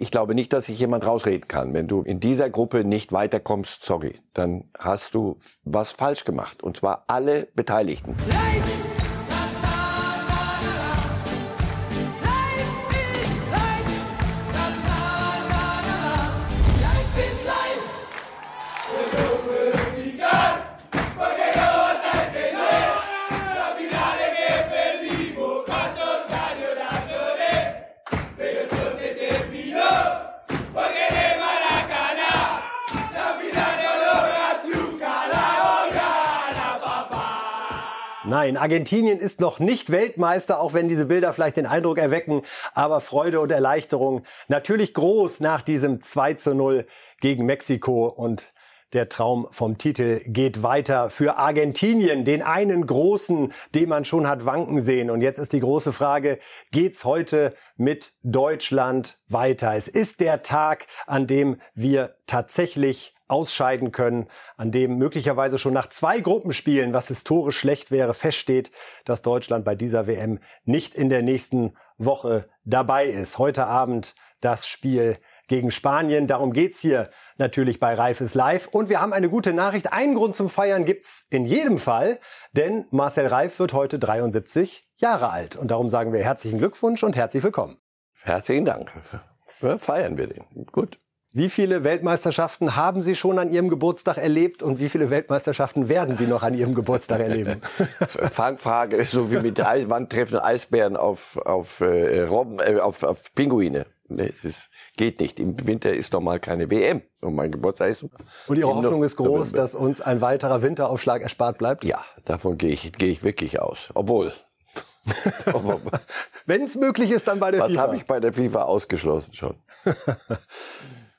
Ich glaube nicht, dass sich jemand rausreden kann. Wenn du in dieser Gruppe nicht weiterkommst, sorry, dann hast du was falsch gemacht. Und zwar alle Beteiligten. Leid! Nein, Argentinien ist noch nicht Weltmeister, auch wenn diese Bilder vielleicht den Eindruck erwecken. Aber Freude und Erleichterung natürlich groß nach diesem 2 zu 0 gegen Mexiko und der Traum vom Titel geht weiter für Argentinien, den einen großen, den man schon hat wanken sehen. Und jetzt ist die große Frage, geht's heute mit Deutschland weiter? Es ist der Tag, an dem wir tatsächlich ausscheiden können, an dem möglicherweise schon nach zwei Gruppenspielen, was historisch schlecht wäre, feststeht, dass Deutschland bei dieser WM nicht in der nächsten Woche dabei ist. Heute Abend das Spiel gegen Spanien. Darum geht's hier natürlich bei Reif ist live. Und wir haben eine gute Nachricht. Einen Grund zum Feiern gibt's in jedem Fall, denn Marcel Reif wird heute 73 Jahre alt. Und darum sagen wir herzlichen Glückwunsch und herzlich willkommen. Herzlichen Dank. Feiern wir den. Gut. Wie viele Weltmeisterschaften haben Sie schon an Ihrem Geburtstag erlebt und wie viele Weltmeisterschaften werden Sie noch an Ihrem Geburtstag erleben? Fangfrage, so wie mit der wann treffen Eisbären auf, auf, äh, Robben, äh, auf, auf Pinguine? Nee, es geht nicht. Im Winter ist normal keine WM und mein Geburtstag ist. Und Ihre Hoffnung ist groß, dass uns ein weiterer Winteraufschlag erspart bleibt? Ja, davon gehe ich, gehe ich wirklich aus. Obwohl, Wenn es möglich ist, dann bei der Was FIFA. Was habe ich bei der FIFA ausgeschlossen schon?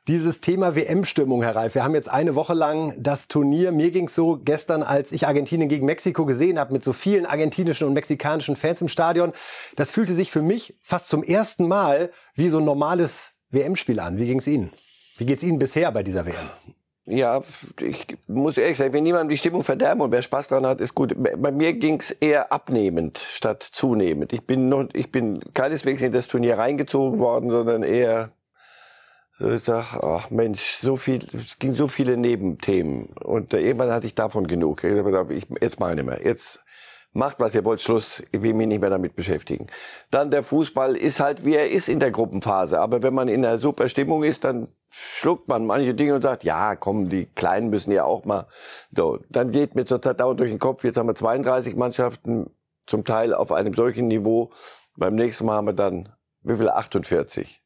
dieses Thema WM-Stimmung, Herr Reif. Wir haben jetzt eine Woche lang das Turnier. Mir ging es so gestern, als ich Argentinien gegen Mexiko gesehen habe, mit so vielen argentinischen und mexikanischen Fans im Stadion. Das fühlte sich für mich fast zum ersten Mal wie so ein normales WM-Spiel an. Wie ging es Ihnen? Wie geht es Ihnen bisher bei dieser WM? Ja, ich muss ehrlich sagen, wenn niemand die Stimmung verderben und wer Spaß dran hat, ist gut. Bei mir ging's eher abnehmend statt zunehmend. Ich bin noch, ich bin keineswegs in das Turnier reingezogen worden, sondern eher ich sag, ach Mensch, so viel, es ging so viele Nebenthemen. Und äh, irgendwann hatte ich davon genug. Ich, jetzt meine mehr. Jetzt macht, was ihr wollt, Schluss. Ich will mich nicht mehr damit beschäftigen. Dann der Fußball ist halt, wie er ist in der Gruppenphase. Aber wenn man in einer super Stimmung ist, dann schluckt man manche Dinge und sagt, ja, komm, die Kleinen müssen ja auch mal. So, dann geht mir zurzeit dauernd durch den Kopf, jetzt haben wir 32 Mannschaften, zum Teil auf einem solchen Niveau. Beim nächsten Mal haben wir dann, wie viele? 48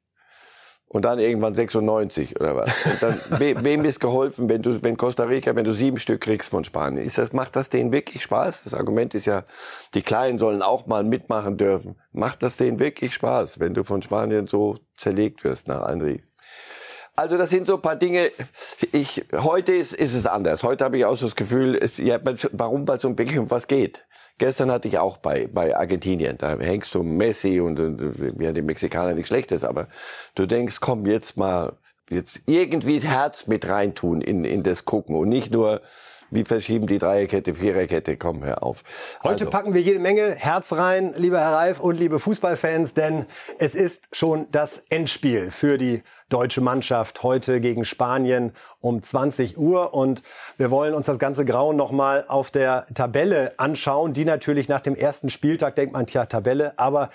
und dann irgendwann 96 oder was. Und dann, we, wem ist geholfen, wenn du, wenn Costa Rica, wenn du sieben Stück kriegst von Spanien? Ist das, macht das denen wirklich Spaß? Das Argument ist ja, die Kleinen sollen auch mal mitmachen dürfen. Macht das denen wirklich Spaß, wenn du von Spanien so zerlegt wirst nach André? Also das sind so ein paar Dinge. Ich, heute ist, ist es anders. Heute habe ich auch so das Gefühl, es, ja, warum, weil es um wirklich um was geht. Gestern hatte ich auch bei, bei Argentinien, da hängst du Messi und, und ja, die Mexikaner nichts Schlechtes, aber du denkst, komm jetzt mal, jetzt irgendwie Herz mit reintun in, in das Gucken und nicht nur, wie verschieben die Dreierkette, Viererkette, komm, hör auf. Heute also. packen wir jede Menge Herz rein, lieber Herr Reif und liebe Fußballfans, denn es ist schon das Endspiel für die deutsche Mannschaft heute gegen Spanien um 20 Uhr. Und wir wollen uns das ganze Grauen nochmal auf der Tabelle anschauen, die natürlich nach dem ersten Spieltag denkt man, tja, Tabelle, aber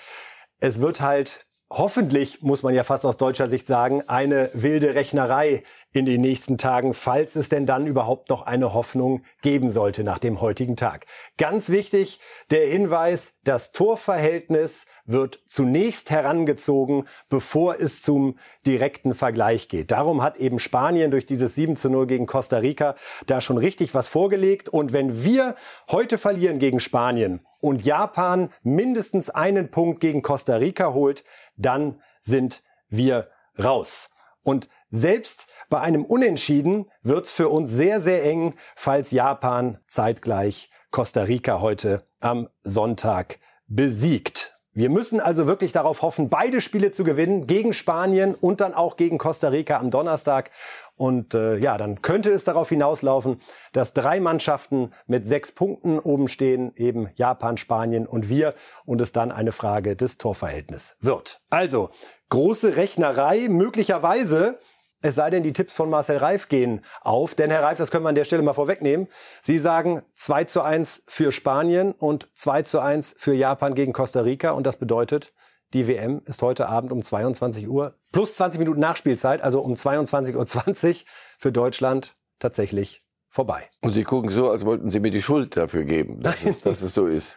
es wird halt hoffentlich, muss man ja fast aus deutscher Sicht sagen, eine wilde Rechnerei in den nächsten Tagen, falls es denn dann überhaupt noch eine Hoffnung geben sollte nach dem heutigen Tag. Ganz wichtig, der Hinweis, das Torverhältnis wird zunächst herangezogen, bevor es zum direkten Vergleich geht. Darum hat eben Spanien durch dieses 7 zu 0 gegen Costa Rica da schon richtig was vorgelegt. Und wenn wir heute verlieren gegen Spanien und Japan mindestens einen Punkt gegen Costa Rica holt, dann sind wir raus. Und selbst bei einem Unentschieden wird's für uns sehr, sehr eng, falls Japan zeitgleich Costa Rica heute am Sonntag besiegt. Wir müssen also wirklich darauf hoffen, beide Spiele zu gewinnen, gegen Spanien und dann auch gegen Costa Rica am Donnerstag. Und äh, ja, dann könnte es darauf hinauslaufen, dass drei Mannschaften mit sechs Punkten oben stehen, eben Japan, Spanien und wir, und es dann eine Frage des Torverhältnisses wird. Also, große Rechnerei, möglicherweise es sei denn, die Tipps von Marcel Reif gehen auf. Denn Herr Reif, das können wir an der Stelle mal vorwegnehmen. Sie sagen 2 zu 1 für Spanien und 2 zu 1 für Japan gegen Costa Rica. Und das bedeutet, die WM ist heute Abend um 22 Uhr plus 20 Minuten Nachspielzeit, also um 22.20 Uhr für Deutschland tatsächlich vorbei. Und Sie gucken so, als wollten Sie mir die Schuld dafür geben, dass, es, dass es so ist.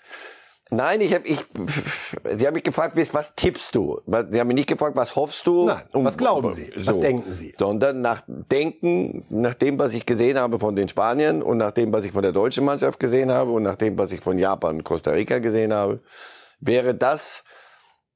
Nein, ich habe ich Sie haben mich gefragt, was tippst du? Sie haben mich nicht gefragt, was hoffst du? Nein, was glauben Sie? So, was denken Sie? Sondern nach Denken, nach dem, was ich gesehen habe von den Spaniern und nach dem, was ich von der deutschen Mannschaft gesehen habe und nach dem, was ich von Japan und Costa Rica gesehen habe, wäre das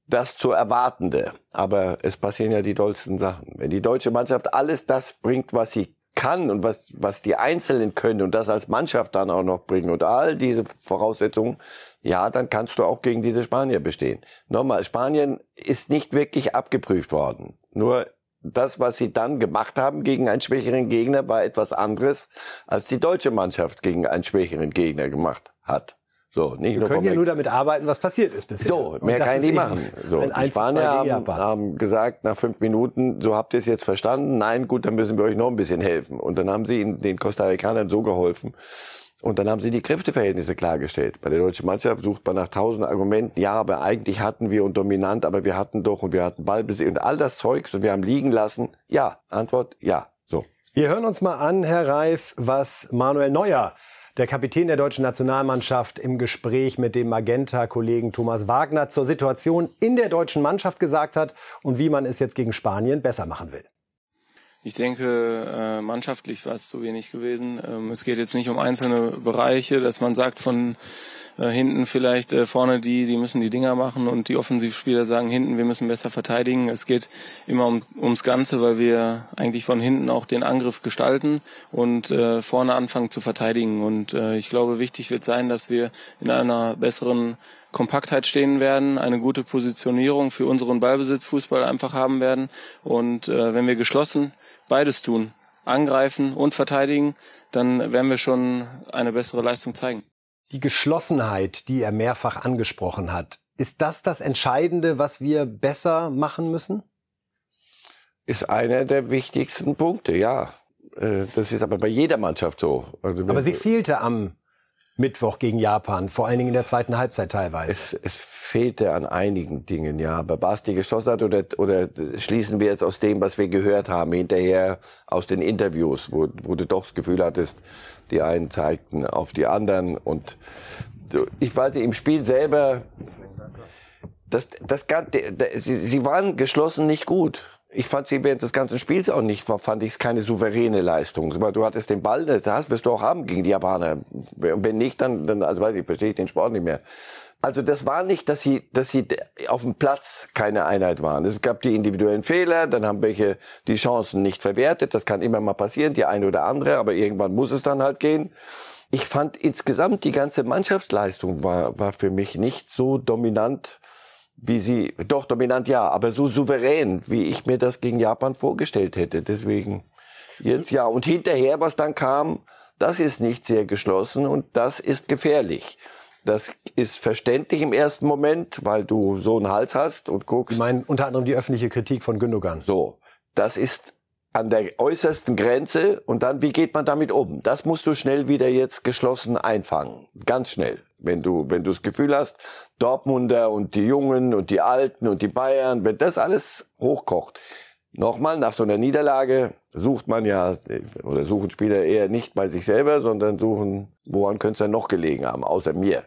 das zu erwartende. Aber es passieren ja die tollsten Sachen. Wenn die deutsche Mannschaft alles das bringt, was sie kann und was, was die Einzelnen können und das als Mannschaft dann auch noch bringen und all diese Voraussetzungen, ja, dann kannst du auch gegen diese Spanier bestehen. Nochmal, Spanien ist nicht wirklich abgeprüft worden. Nur das, was sie dann gemacht haben gegen einen schwächeren Gegner, war etwas anderes, als die deutsche Mannschaft gegen einen schwächeren Gegner gemacht hat. So, nicht Wir nur können ja nur damit arbeiten, was passiert ist bisher. So, mehr kann ich nicht machen. So, die Spanier haben, haben, gesagt nach fünf Minuten, so habt ihr es jetzt verstanden? Nein, gut, dann müssen wir euch noch ein bisschen helfen. Und dann haben sie den Costa Ricanern so geholfen. Und dann haben sie die Kräfteverhältnisse klargestellt. Bei der deutschen Mannschaft sucht man nach tausend Argumenten. Ja, aber eigentlich hatten wir und dominant, aber wir hatten doch und wir hatten Ballbesitz und all das Zeugs und wir haben liegen lassen. Ja, Antwort, ja. So. Wir hören uns mal an, Herr Reif, was Manuel Neuer der Kapitän der deutschen Nationalmannschaft im Gespräch mit dem Magenta-Kollegen Thomas Wagner zur Situation in der deutschen Mannschaft gesagt hat und wie man es jetzt gegen Spanien besser machen will. Ich denke, äh, mannschaftlich war es zu wenig gewesen. Ähm, es geht jetzt nicht um einzelne Bereiche, dass man sagt, von äh, hinten vielleicht äh, vorne die, die müssen die Dinger machen und die Offensivspieler sagen hinten, wir müssen besser verteidigen. Es geht immer um, ums Ganze, weil wir eigentlich von hinten auch den Angriff gestalten und äh, vorne anfangen zu verteidigen. Und ich glaube, wichtig wird sein, dass wir in einer besseren Kompaktheit stehen werden, eine gute Positionierung für unseren Ballbesitzfußball einfach haben werden. Und äh, wenn wir geschlossen beides tun, angreifen und verteidigen, dann werden wir schon eine bessere Leistung zeigen die Geschlossenheit, die er mehrfach angesprochen hat. Ist das das Entscheidende, was wir besser machen müssen? Ist einer der wichtigsten Punkte, ja. Äh, das ist aber bei jeder Mannschaft so. Also aber sie fehlte am Mittwoch gegen Japan, vor allen Dingen in der zweiten Halbzeit teilweise. Es, es fehlte an einigen Dingen, ja. Aber Basti geschossen hat oder, oder schließen wir jetzt aus dem, was wir gehört haben, hinterher aus den Interviews, wo, wo du doch das Gefühl hattest, die einen zeigten auf die anderen und ich wollte im Spiel selber, das, das, sie, sie waren geschlossen nicht gut. Ich fand sie während des ganzen Spiels auch nicht, fand ich es keine souveräne Leistung. Du hattest den Ball, das wirst du auch haben gegen die Japaner. Und wenn nicht, dann, dann also weiß ich, verstehe ich den Sport nicht mehr. Also das war nicht, dass sie, dass sie auf dem Platz keine Einheit waren. Es gab die individuellen Fehler, dann haben welche die Chancen nicht verwertet. Das kann immer mal passieren, die eine oder andere, aber irgendwann muss es dann halt gehen. Ich fand insgesamt die ganze Mannschaftsleistung war, war für mich nicht so dominant, wie sie, doch dominant ja, aber so souverän, wie ich mir das gegen Japan vorgestellt hätte. Deswegen jetzt ja. Und hinterher, was dann kam, das ist nicht sehr geschlossen und das ist gefährlich. Das ist verständlich im ersten Moment, weil du so einen Hals hast und guckst. Sie meinen unter anderem die öffentliche Kritik von Gündogan. So. Das ist an der äußersten Grenze und dann, wie geht man damit um? Das musst du schnell wieder jetzt geschlossen einfangen. Ganz schnell. Wenn du, wenn du das Gefühl hast, Dortmunder und die Jungen und die Alten und die Bayern, wenn das alles hochkocht. Nochmal, nach so einer Niederlage sucht man ja, oder suchen Spieler eher nicht bei sich selber, sondern suchen, woran könnte es denn noch gelegen haben, außer mir.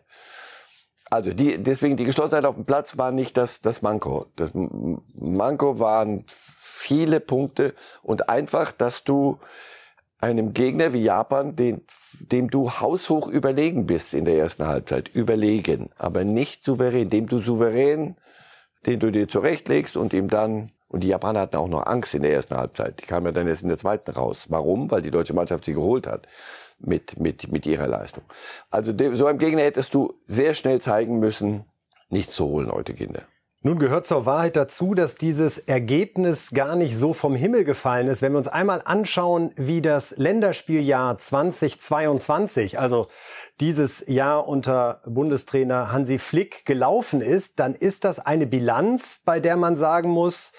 Also die, deswegen die Geschlossenheit auf dem Platz war nicht das, das Manko. Das Manko waren viele Punkte und einfach, dass du einem Gegner wie Japan, den, dem du haushoch überlegen bist in der ersten Halbzeit, überlegen, aber nicht souverän, dem du souverän, den du dir zurechtlegst und ihm dann und die Japaner hatten auch noch Angst in der ersten Halbzeit. Die kamen ja dann erst in der zweiten raus. Warum? Weil die deutsche Mannschaft sie geholt hat mit, mit, mit ihrer Leistung. Also so einem Gegner hättest du sehr schnell zeigen müssen, nichts zu holen heute, Kinder. Nun gehört zur Wahrheit dazu, dass dieses Ergebnis gar nicht so vom Himmel gefallen ist. Wenn wir uns einmal anschauen, wie das Länderspieljahr 2022, also dieses Jahr unter Bundestrainer Hansi Flick gelaufen ist, dann ist das eine Bilanz, bei der man sagen muss,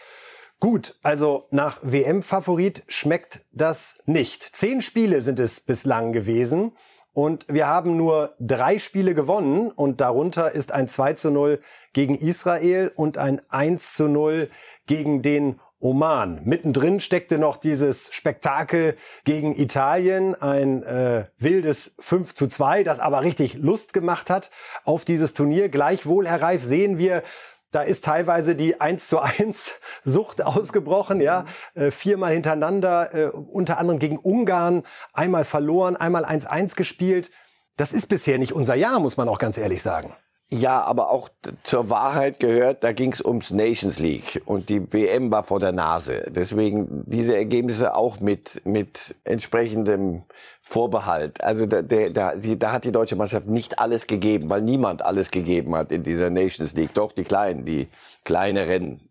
gut, also nach WM-Favorit schmeckt das nicht. Zehn Spiele sind es bislang gewesen. Und wir haben nur drei Spiele gewonnen und darunter ist ein 2 zu 0 gegen Israel und ein 1 zu 0 gegen den Oman. Mittendrin steckte noch dieses Spektakel gegen Italien, ein äh, wildes 5 zu 2, das aber richtig Lust gemacht hat auf dieses Turnier. Gleichwohl, Herr Reif, sehen wir da ist teilweise die 1 zu 1 Sucht ausgebrochen, ja. Äh, viermal hintereinander, äh, unter anderem gegen Ungarn, einmal verloren, einmal 1-1 gespielt. Das ist bisher nicht unser Jahr, muss man auch ganz ehrlich sagen. Ja, aber auch zur Wahrheit gehört, da ging es ums Nations League und die WM war vor der Nase. Deswegen diese Ergebnisse auch mit mit entsprechendem Vorbehalt. Also da, der, da, die, da hat die deutsche Mannschaft nicht alles gegeben, weil niemand alles gegeben hat in dieser Nations League. Doch die Kleinen, die kleineren,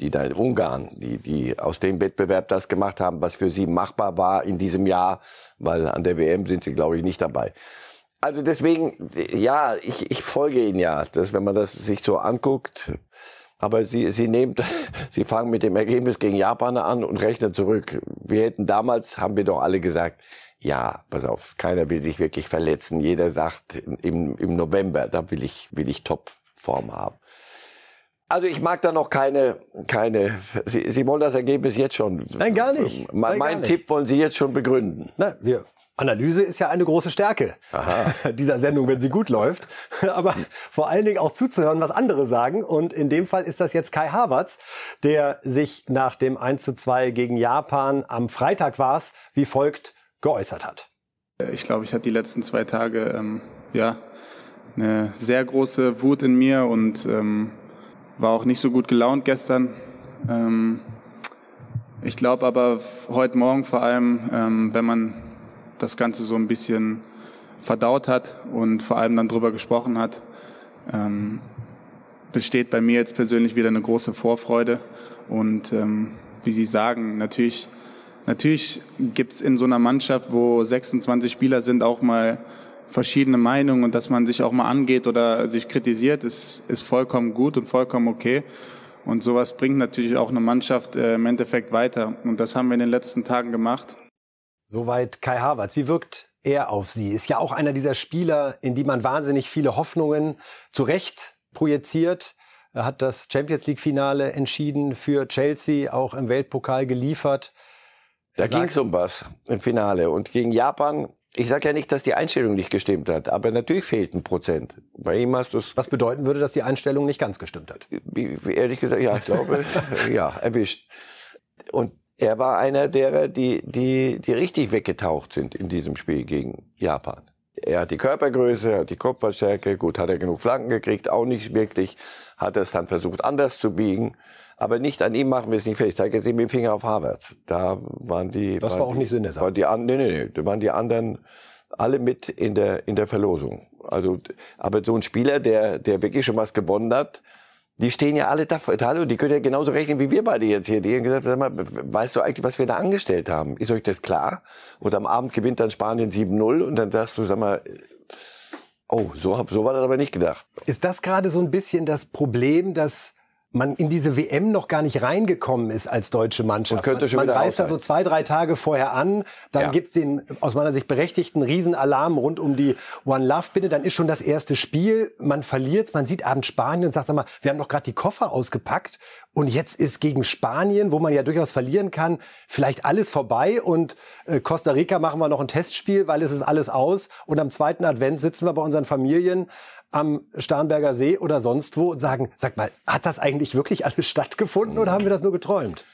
die da in Ungarn, die, die aus dem Wettbewerb das gemacht haben, was für sie machbar war in diesem Jahr, weil an der WM sind sie, glaube ich, nicht dabei. Also deswegen, ja, ich, ich folge Ihnen ja, dass wenn man das sich so anguckt, aber Sie, Sie nehmen, Sie fangen mit dem Ergebnis gegen Japaner an und rechnen zurück. Wir hätten damals, haben wir doch alle gesagt, ja, pass auf, keiner will sich wirklich verletzen. Jeder sagt im, im November, da will ich, will ich Topform haben. Also ich mag da noch keine, keine. Sie, Sie wollen das Ergebnis jetzt schon. Nein, gar nicht. Mein, Nein, gar Tipp wollen Sie jetzt schon begründen. Na, wir Analyse ist ja eine große Stärke Aha. dieser Sendung, wenn sie gut läuft. Aber vor allen Dingen auch zuzuhören, was andere sagen. Und in dem Fall ist das jetzt Kai Havertz, der sich nach dem 1 zu 2 gegen Japan am Freitag war es, wie folgt geäußert hat. Ich glaube, ich hatte die letzten zwei Tage ähm, ja eine sehr große Wut in mir und ähm, war auch nicht so gut gelaunt gestern. Ähm, ich glaube aber heute Morgen vor allem, ähm, wenn man das Ganze so ein bisschen verdaut hat und vor allem dann drüber gesprochen hat, ähm, besteht bei mir jetzt persönlich wieder eine große Vorfreude. Und ähm, wie Sie sagen, natürlich, natürlich gibt es in so einer Mannschaft, wo 26 Spieler sind, auch mal verschiedene Meinungen und dass man sich auch mal angeht oder sich kritisiert, ist, ist vollkommen gut und vollkommen okay. Und sowas bringt natürlich auch eine Mannschaft äh, im Endeffekt weiter. Und das haben wir in den letzten Tagen gemacht. Soweit Kai Havertz. Wie wirkt er auf Sie? Ist ja auch einer dieser Spieler, in die man wahnsinnig viele Hoffnungen zu Recht projiziert. Er hat das Champions League Finale entschieden für Chelsea, auch im Weltpokal geliefert. Da ging es um was im Finale. Und gegen Japan, ich sage ja nicht, dass die Einstellung nicht gestimmt hat, aber natürlich fehlt ein Prozent. Bei ihm hast du Was bedeuten würde, dass die Einstellung nicht ganz gestimmt hat? Ehrlich gesagt, ja, ich glaube, ja, erwischt. Und er war einer derer, die, die, die richtig weggetaucht sind in diesem Spiel gegen Japan. Er hat die Körpergröße, er hat die Kopfballstärke, gut, hat er genug Flanken gekriegt, auch nicht wirklich, hat er es dann versucht anders zu biegen, aber nicht an ihm machen wir es nicht fest. Ich zeige jetzt eben dem Finger auf Harvard. Da waren die... Das waren war auch die, nicht Sinn der Sache. Waren die, nee, nee, nee, da waren die anderen alle mit in der, in der Verlosung. Also, aber so ein Spieler, der, der wirklich schon was gewonnen hat, die stehen ja alle da, hallo, die können ja genauso rechnen wie wir beide jetzt hier. Die haben gesagt, sag mal, weißt du eigentlich, was wir da angestellt haben? Ist euch das klar? Und am Abend gewinnt dann Spanien 7-0 und dann sagst du, sag mal, oh, so, so war das aber nicht gedacht. Ist das gerade so ein bisschen das Problem, dass man in diese WM noch gar nicht reingekommen ist als deutsche Mannschaft. Und könnte schon man man reist da so zwei, drei Tage vorher an, dann ja. gibt's den aus meiner Sicht berechtigten Riesenalarm rund um die One Love Bitte, dann ist schon das erste Spiel, man verliert, man sieht abends Spanien und sagt, sag mal, wir haben doch gerade die Koffer ausgepackt. Und jetzt ist gegen Spanien, wo man ja durchaus verlieren kann, vielleicht alles vorbei. Und äh, Costa Rica machen wir noch ein Testspiel, weil es ist alles aus. Und am zweiten Advent sitzen wir bei unseren Familien am Starnberger See oder sonst wo und sagen, sag mal, hat das eigentlich wirklich alles stattgefunden oder haben wir das nur geträumt?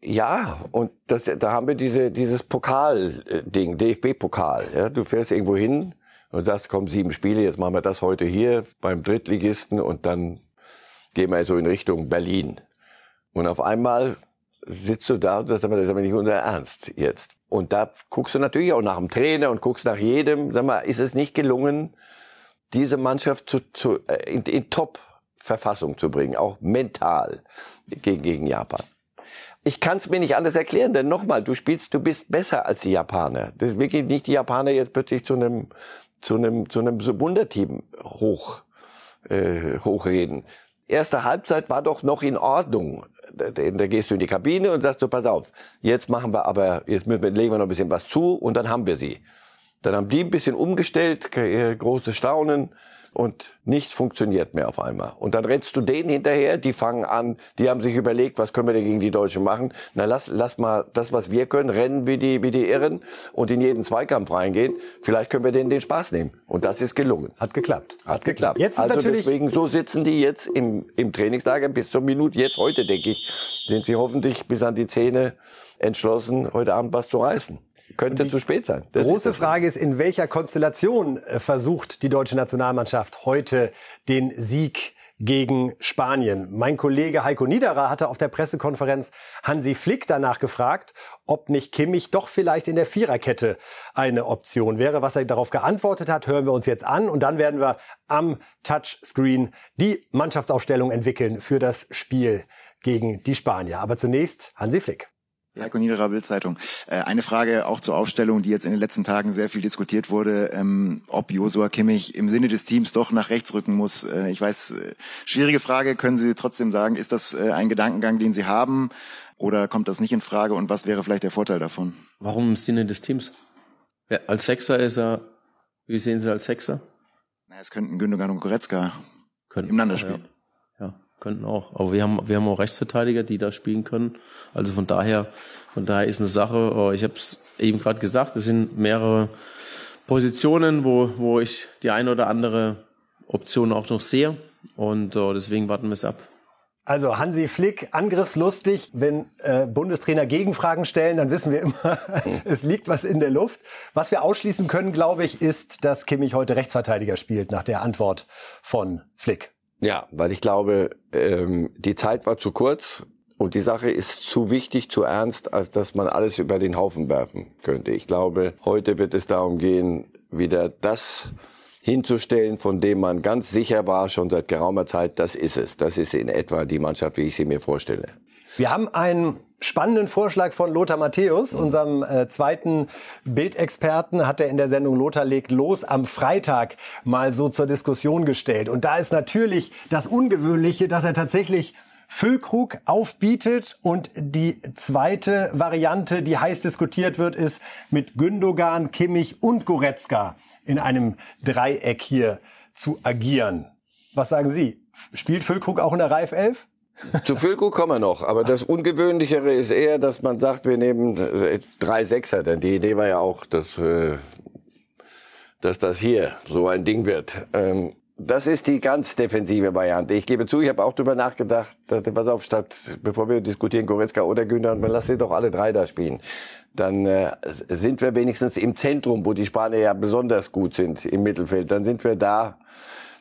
Ja, und das, da haben wir diese, dieses Pokal-Ding, DFB-Pokal. Ja, du fährst irgendwo hin und sagst, komm, sieben Spiele, jetzt machen wir das heute hier beim Drittligisten und dann gehen wir so in Richtung Berlin. Und auf einmal sitzt du da und sagst, das ist aber nicht unser Ernst jetzt. Und da guckst du natürlich auch nach dem Trainer und guckst nach jedem. Sag mal, ist es nicht gelungen, diese Mannschaft zu, zu, äh, in, in Top Verfassung zu bringen, auch mental gegen, gegen Japan. Ich kann es mir nicht anders erklären, denn nochmal, du spielst, du bist besser als die Japaner. Das ist wirklich nicht die Japaner jetzt plötzlich zu einem zu einem zu einem Wunderteam hoch äh, hochreden. Erste Halbzeit war doch noch in Ordnung. Da, da gehst du in die Kabine und sagst du, pass auf, jetzt machen wir aber, jetzt legen wir noch ein bisschen was zu und dann haben wir sie. Dann haben die ein bisschen umgestellt, große Staunen und nichts funktioniert mehr auf einmal. Und dann rennst du denen hinterher, die fangen an, die haben sich überlegt, was können wir denn gegen die Deutschen machen? Na, lass, lass mal das, was wir können, rennen wie die, wie die Irren und in jeden Zweikampf reingehen. Vielleicht können wir denen den Spaß nehmen. Und das ist gelungen. Hat geklappt. Hat geklappt. Jetzt ist also natürlich deswegen, so sitzen die jetzt im, im Trainingslager bis zur Minute. Jetzt heute, denke ich, sind sie hoffentlich bis an die Zähne entschlossen, heute Abend was zu reißen. Könnte zu spät sein. Das große ist Frage ist, in welcher Konstellation äh, versucht die deutsche Nationalmannschaft heute den Sieg gegen Spanien. Mein Kollege Heiko Niederer hatte auf der Pressekonferenz Hansi Flick danach gefragt, ob nicht Kimmich doch vielleicht in der Viererkette eine Option wäre. Was er darauf geantwortet hat, hören wir uns jetzt an und dann werden wir am Touchscreen die Mannschaftsaufstellung entwickeln für das Spiel gegen die Spanier. Aber zunächst Hansi Flick. Heiko Niederer, Bildzeitung. Äh, eine Frage auch zur Aufstellung, die jetzt in den letzten Tagen sehr viel diskutiert wurde, ähm, ob Josua Kimmich im Sinne des Teams doch nach rechts rücken muss. Äh, ich weiß, äh, schwierige Frage, können Sie trotzdem sagen, ist das ein Gedankengang, den Sie haben oder kommt das nicht in Frage und was wäre vielleicht der Vorteil davon? Warum im Sinne des Teams? Ja, als Sechser ist er, wie sehen Sie als Sechser? Na, es könnten Gündogan und Goretzka könnten, nebeneinander spielen. Ja. Könnten auch. Aber wir haben, wir haben auch Rechtsverteidiger, die da spielen können. Also von daher, von daher ist eine Sache, oh, ich habe es eben gerade gesagt, es sind mehrere Positionen, wo, wo ich die eine oder andere Option auch noch sehe. Und uh, deswegen warten wir es ab. Also Hansi Flick, angriffslustig. Wenn äh, Bundestrainer Gegenfragen stellen, dann wissen wir immer, es liegt was in der Luft. Was wir ausschließen können, glaube ich, ist, dass Kimmich heute Rechtsverteidiger spielt, nach der Antwort von Flick. Ja, weil ich glaube, ähm, die Zeit war zu kurz und die Sache ist zu wichtig, zu ernst, als dass man alles über den Haufen werfen könnte. Ich glaube, heute wird es darum gehen, wieder das hinzustellen, von dem man ganz sicher war, schon seit geraumer Zeit, das ist es. Das ist in etwa die Mannschaft, wie ich sie mir vorstelle. Wir haben einen spannenden Vorschlag von Lothar Matthäus, unserem äh, zweiten Bildexperten, hat er in der Sendung Lothar legt los am Freitag mal so zur Diskussion gestellt. Und da ist natürlich das Ungewöhnliche, dass er tatsächlich Füllkrug aufbietet und die zweite Variante, die heiß diskutiert wird, ist mit Gündogan, Kimmich und Goretzka in einem Dreieck hier zu agieren. Was sagen Sie? Spielt Füllkrug auch in der Reif 11? Zu Füllkrug kommen wir noch, aber das Ungewöhnlichere ist eher, dass man sagt, wir nehmen äh, drei Sechser, denn die Idee war ja auch, dass, äh, dass das hier so ein Ding wird. Ähm, das ist die ganz defensive Variante. Ich gebe zu, ich habe auch drüber nachgedacht, pass auf, statt, bevor wir diskutieren, Goretzka oder Günther, man lass sie doch alle drei da spielen. Dann äh, sind wir wenigstens im Zentrum, wo die Spanier ja besonders gut sind, im Mittelfeld. Dann sind wir da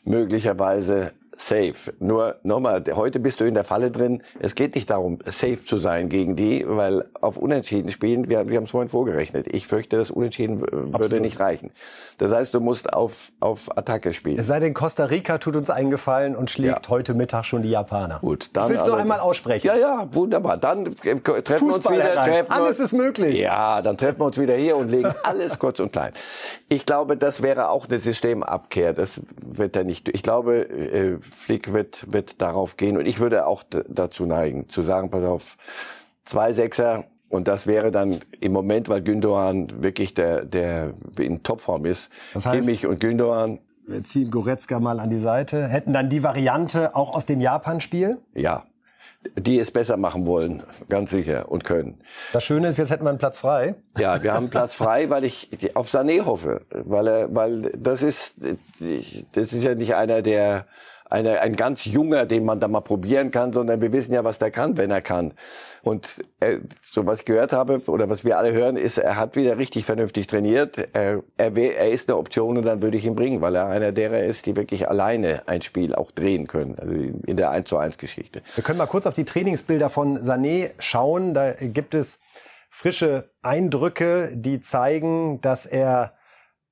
möglicherweise safe. Nur nochmal, heute bist du in der Falle drin. Es geht nicht darum, safe zu sein gegen die, weil auf Unentschieden spielen, wir, wir haben es vorhin vorgerechnet. Ich fürchte, das Unentschieden würde Absolut. nicht reichen. Das heißt, du musst auf, auf Attacke spielen. Es sei denn, Costa Rica tut uns eingefallen und schlägt ja. heute Mittag schon die Japaner. Gut, dann. Willst du einmal aussprechen? Ja, ja, wunderbar. Dann treffen wir uns wieder. Treffen alles ist möglich. Ja, dann treffen wir uns wieder hier und legen alles kurz und klein. Ich glaube, das wäre auch eine Systemabkehr. Das wird er nicht. Ich glaube, äh, Flick wird, wird darauf gehen. Und ich würde auch dazu neigen, zu sagen, pass auf, zwei Sechser, und das wäre dann im Moment, weil Gündogan wirklich der, der in Topform ist, das heißt, Kimmich und Gündogan. Wir ziehen Goretzka mal an die Seite. Hätten dann die Variante auch aus dem Japan-Spiel? Ja, die es besser machen wollen, ganz sicher und können. Das Schöne ist, jetzt hätten wir einen Platz frei. Ja, wir haben Platz frei, weil ich auf Sané hoffe, weil er, weil das ist, das ist ja nicht einer, der eine, ein ganz junger, den man da mal probieren kann, sondern wir wissen ja, was der kann, wenn er kann. Und äh, so was ich gehört habe oder was wir alle hören, ist, er hat wieder richtig vernünftig trainiert. Er, er, er ist eine Option und dann würde ich ihn bringen, weil er einer derer ist, die wirklich alleine ein Spiel auch drehen können, also in der 1 zu 1 Geschichte. Wir können mal kurz auf die Trainingsbilder von Sané schauen. Da gibt es frische Eindrücke, die zeigen, dass er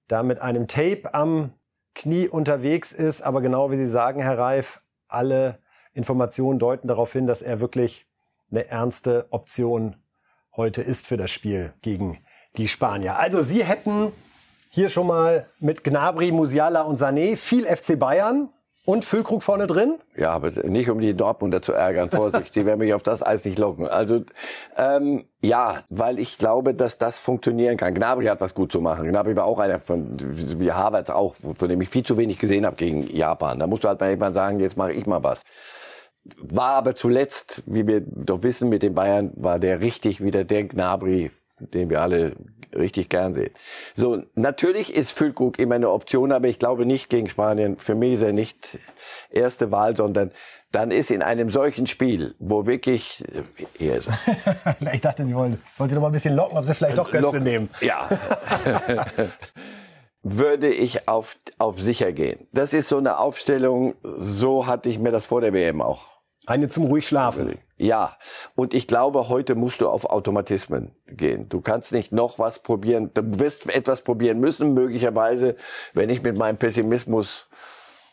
da mit einem Tape am Knie unterwegs ist. Aber genau wie Sie sagen, Herr Reif, alle Informationen deuten darauf hin, dass er wirklich eine ernste Option heute ist für das Spiel gegen die Spanier. Also Sie hätten hier schon mal mit Gnabry, Musiala und Sané viel FC Bayern und Füllkrug vorne drin? Ja, aber nicht um die Dortmunder zu ärgern. Vorsicht, die werden mich auf das Eis nicht locken. Also ähm, ja, weil ich glaube, dass das funktionieren kann. Gnabry hat was gut zu machen. Gnabry war auch einer von wie Havertz auch, von dem ich viel zu wenig gesehen habe gegen Japan. Da musst du halt mal irgendwann sagen, jetzt mache ich mal was. War aber zuletzt, wie wir doch wissen, mit den Bayern war der richtig wieder der Gnabry, den wir alle richtig gern sehen. So, natürlich ist Füllkrug immer eine Option, aber ich glaube nicht gegen Spanien. Für mich ist er nicht erste Wahl, sondern dann ist in einem solchen Spiel, wo wirklich äh, ich dachte, Sie wollen, wollte noch mal ein bisschen locken, ob Sie vielleicht doch Götze Lock, nehmen. Ja. würde ich auf, auf sicher gehen. Das ist so eine Aufstellung, so hatte ich mir das vor der WM auch eine zum ruhig schlafen. Ja, und ich glaube, heute musst du auf Automatismen gehen. Du kannst nicht noch was probieren. Du wirst etwas probieren müssen, möglicherweise, wenn ich mit meinem Pessimismus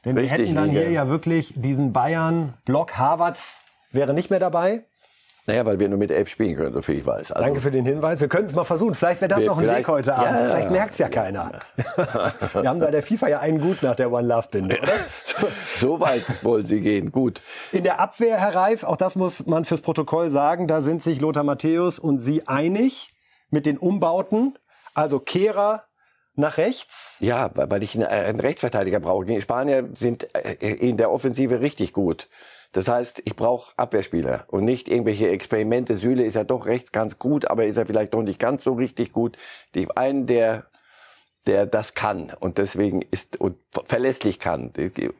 Denn wir hätten dann liege. hier ja wirklich diesen Bayern-Block. Harvards wäre nicht mehr dabei. Naja, weil wir nur mit elf spielen können, soviel ich weiß. Also Danke für den Hinweis. Wir können es mal versuchen. Vielleicht wäre das noch ein Weg heute Abend. Ja, vielleicht merkt es ja keiner. wir haben bei der FIFA ja einen gut nach der One Love Binde, oder? so weit wollen Sie gehen. Gut. In der Abwehr, Herr Reif, auch das muss man fürs Protokoll sagen, da sind sich Lothar Matthäus und Sie einig mit den Umbauten. Also Kehrer, nach rechts? Ja, weil ich einen Rechtsverteidiger brauche. Die Spanier sind äh, in der Offensive richtig gut. Das heißt, ich brauche Abwehrspieler und nicht irgendwelche Experimente. Süle ist ja doch rechts ganz gut, aber ist er vielleicht doch nicht ganz so richtig gut. Die einen, der der das kann und deswegen ist und verlässlich kann,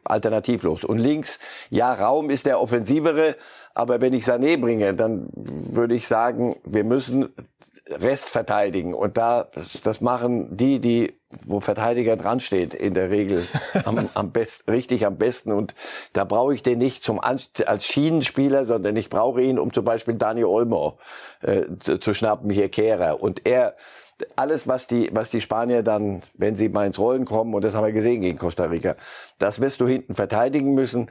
alternativlos. Und links, ja, Raum ist der offensivere, aber wenn ich Sané bringe, dann würde ich sagen, wir müssen Rest verteidigen. Und da, das, das machen die, die, wo Verteidiger dran steht, in der Regel am, am besten, richtig am besten. Und da brauche ich den nicht zum als Schienenspieler, sondern ich brauche ihn, um zum Beispiel Daniel Olmo äh, zu, zu schnappen, hier Kehrer. Und er, alles, was die, was die Spanier dann, wenn sie mal ins Rollen kommen, und das haben wir gesehen gegen Costa Rica, das wirst du hinten verteidigen müssen.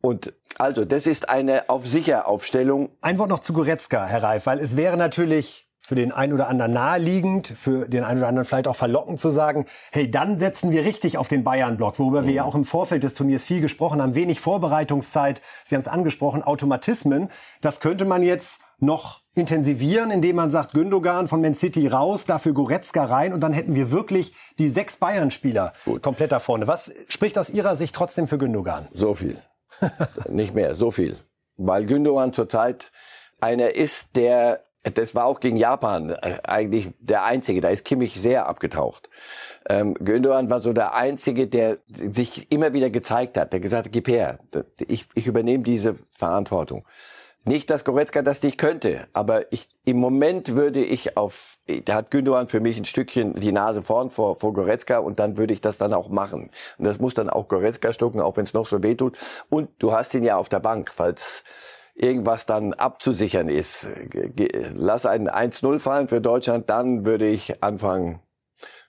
Und also, das ist eine auf sicher Aufstellung. Ein Wort noch zu Goretzka, Herr Reif, weil es wäre natürlich für den einen oder anderen naheliegend, für den einen oder anderen vielleicht auch verlockend zu sagen, hey, dann setzen wir richtig auf den Bayern-Block, worüber mhm. wir ja auch im Vorfeld des Turniers viel gesprochen haben, wenig Vorbereitungszeit, Sie haben es angesprochen, Automatismen. Das könnte man jetzt noch intensivieren, indem man sagt, Gündogan von Man City raus, dafür Goretzka rein und dann hätten wir wirklich die sechs Bayern-Spieler komplett da vorne. Was spricht aus Ihrer Sicht trotzdem für Gündogan? So viel. Nicht mehr, so viel. Weil Gündogan zurzeit einer ist, der das war auch gegen Japan äh, eigentlich der Einzige. Da ist Kimmich sehr abgetaucht. Ähm, Gündogan war so der Einzige, der sich immer wieder gezeigt hat, der gesagt hat, gib her, ich, ich übernehme diese Verantwortung. Nicht, dass Goretzka das nicht könnte, aber ich, im Moment würde ich auf, da hat Gündogan für mich ein Stückchen die Nase vorn vor, vor Goretzka und dann würde ich das dann auch machen. Und das muss dann auch Goretzka stucken, auch wenn es noch so weh tut. Und du hast ihn ja auf der Bank, falls irgendwas dann abzusichern ist. Lass einen 1-0 fallen für Deutschland, dann würde ich anfangen,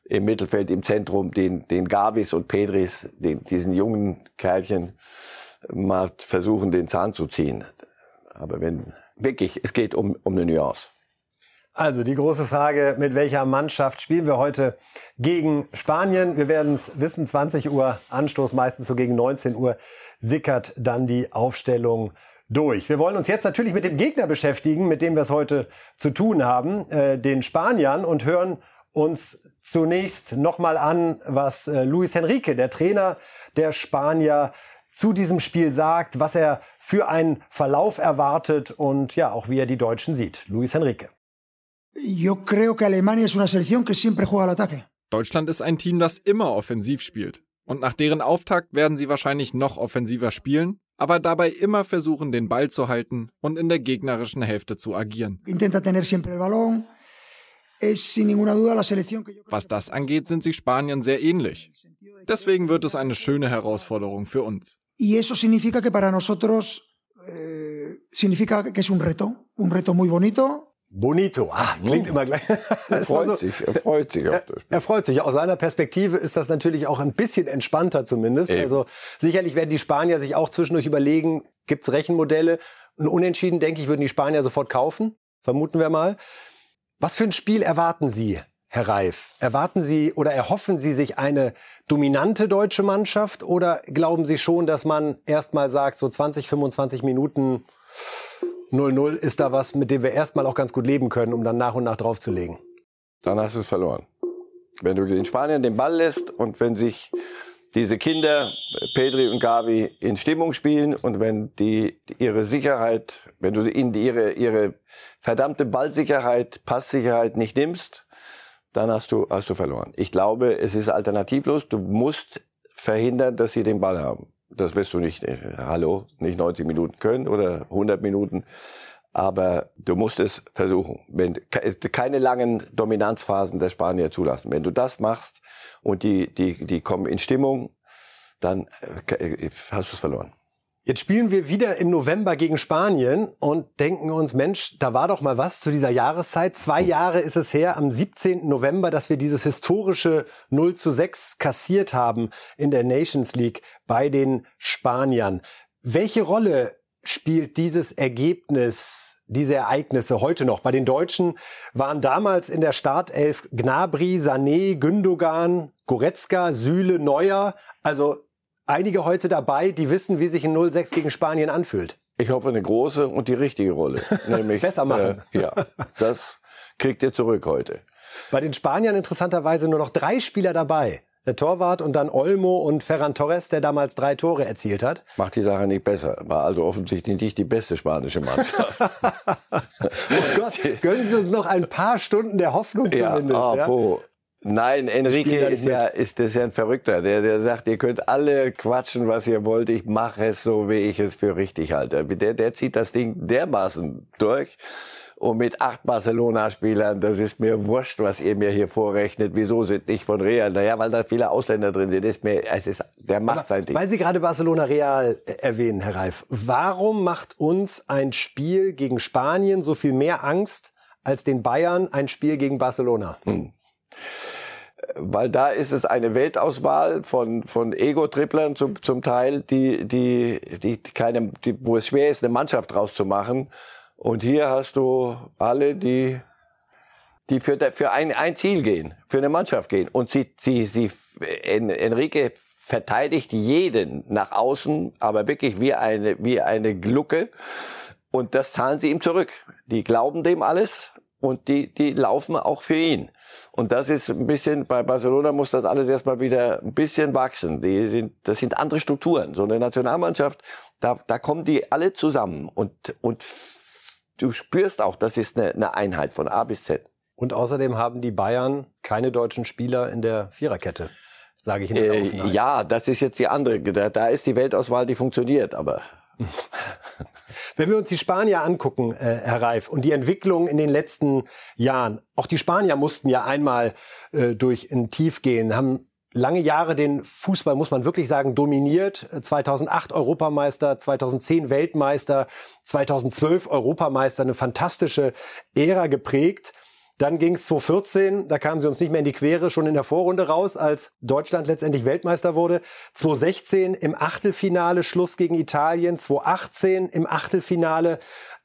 im Mittelfeld, im Zentrum, den, den Gavis und Pedris, den, diesen jungen Kerlchen, mal versuchen, den Zahn zu ziehen. Aber wenn, wirklich, es geht um, um eine Nuance. Also die große Frage, mit welcher Mannschaft spielen wir heute gegen Spanien? Wir werden es wissen, 20 Uhr Anstoß, meistens so gegen 19 Uhr sickert dann die Aufstellung durch. Wir wollen uns jetzt natürlich mit dem Gegner beschäftigen, mit dem wir es heute zu tun haben, äh, den Spaniern, und hören uns zunächst nochmal an, was äh, Luis Enrique, der Trainer der Spanier, zu diesem Spiel sagt, was er für einen Verlauf erwartet und ja, auch wie er die Deutschen sieht. Luis Enrique. Deutschland ist ein Team, das immer offensiv spielt. Und nach deren Auftakt werden sie wahrscheinlich noch offensiver spielen, aber dabei immer versuchen, den Ball zu halten und in der gegnerischen Hälfte zu agieren. Was das angeht, sind sich Spanien sehr ähnlich. Deswegen wird es eine schöne Herausforderung für uns. Significa que para nosotros eh, significa que es un reto, un reto muy bonito, Bonito. Ah, klingt immer gleich. Er freut so, sich, er freut sich auf das. Er freut sich. Aus seiner Perspektive ist das natürlich auch ein bisschen entspannter zumindest. Eben. Also sicherlich werden die Spanier sich auch zwischendurch überlegen, gibt's Rechenmodelle? Ein Unentschieden, denke ich, würden die Spanier sofort kaufen. Vermuten wir mal. Was für ein Spiel erwarten Sie, Herr Reif? Erwarten Sie oder erhoffen Sie sich eine dominante deutsche Mannschaft oder glauben Sie schon, dass man erstmal sagt, so 20, 25 Minuten 0-0 ist da was, mit dem wir erstmal auch ganz gut leben können, um dann nach und nach draufzulegen. Dann hast du es verloren. Wenn du den Spaniern den Ball lässt und wenn sich diese Kinder, Pedri und Gavi, in Stimmung spielen und wenn die ihre Sicherheit, wenn du ihnen ihre, ihre verdammte Ballsicherheit, Passsicherheit nicht nimmst, dann hast du, hast du verloren. Ich glaube, es ist alternativlos. Du musst verhindern, dass sie den Ball haben. Das wirst du nicht, äh, hallo, nicht 90 Minuten können oder 100 Minuten. Aber du musst es versuchen. Wenn, keine langen Dominanzphasen der Spanier zulassen. Wenn du das machst und die, die, die kommen in Stimmung, dann äh, hast du es verloren. Jetzt spielen wir wieder im November gegen Spanien und denken uns, Mensch, da war doch mal was zu dieser Jahreszeit. Zwei Jahre ist es her, am 17. November, dass wir dieses historische 0 zu 6 kassiert haben in der Nations League bei den Spaniern. Welche Rolle spielt dieses Ergebnis, diese Ereignisse heute noch? Bei den Deutschen waren damals in der Startelf Gnabry, Sané, Gündogan, Goretzka, Süle, Neuer. Also einige heute dabei, die wissen, wie sich ein 0-6 gegen Spanien anfühlt. Ich hoffe, eine große und die richtige Rolle. Nämlich, Besser machen. Äh, ja, das kriegt ihr zurück heute. Bei den Spaniern interessanterweise nur noch drei Spieler dabei. Der Torwart und dann Olmo und Ferran Torres, der damals drei Tore erzielt hat. Macht die Sache nicht besser. War also offensichtlich nicht die beste spanische Mannschaft. oh Gott, gönnen Sie uns noch ein paar Stunden der Hoffnung zumindest. Ja, ja? Nein, Enrique ist ja, ist, ist ja ein Verrückter. Der, der sagt, ihr könnt alle quatschen, was ihr wollt. Ich mache es so, wie ich es für richtig halte. Der, der zieht das Ding dermaßen durch. Und mit acht Barcelona-Spielern, das ist mir wurscht, was ihr mir hier vorrechnet. Wieso sind nicht von Real? Naja, weil da viele Ausländer drin sind. Ist mir, es ist, der macht Aber sein Ding. Weil Sie gerade Barcelona Real erwähnen, Herr Reif. Warum macht uns ein Spiel gegen Spanien so viel mehr Angst als den Bayern ein Spiel gegen Barcelona? Hm weil da ist es eine Weltauswahl von, von Ego-Tripplern zum, zum Teil, die, die, die keine, die, wo es schwer ist, eine Mannschaft rauszumachen. Und hier hast du alle, die, die für, für ein, ein Ziel gehen, für eine Mannschaft gehen. Und sie, sie, sie, Enrique verteidigt jeden nach außen, aber wirklich wie eine, wie eine Glucke. Und das zahlen sie ihm zurück. Die glauben dem alles und die, die laufen auch für ihn. Und das ist ein bisschen, bei Barcelona muss das alles erstmal wieder ein bisschen wachsen. Die sind, das sind andere Strukturen. So eine Nationalmannschaft, da, da kommen die alle zusammen und, und du spürst auch, das ist eine, eine Einheit von A bis Z. Und außerdem haben die Bayern keine deutschen Spieler in der Viererkette, sage ich in der äh, Ja, das ist jetzt die andere. Da, da ist die Weltauswahl, die funktioniert, aber wenn wir uns die Spanier angucken, äh, Herr Reif, und die Entwicklung in den letzten Jahren, auch die Spanier mussten ja einmal äh, durch ein Tief gehen, haben lange Jahre den Fußball, muss man wirklich sagen, dominiert. 2008 Europameister, 2010 Weltmeister, 2012 Europameister, eine fantastische Ära geprägt. Dann ging es 2014, da kamen sie uns nicht mehr in die Quere, schon in der Vorrunde raus, als Deutschland letztendlich Weltmeister wurde. 2016 im Achtelfinale Schluss gegen Italien, 2018 im Achtelfinale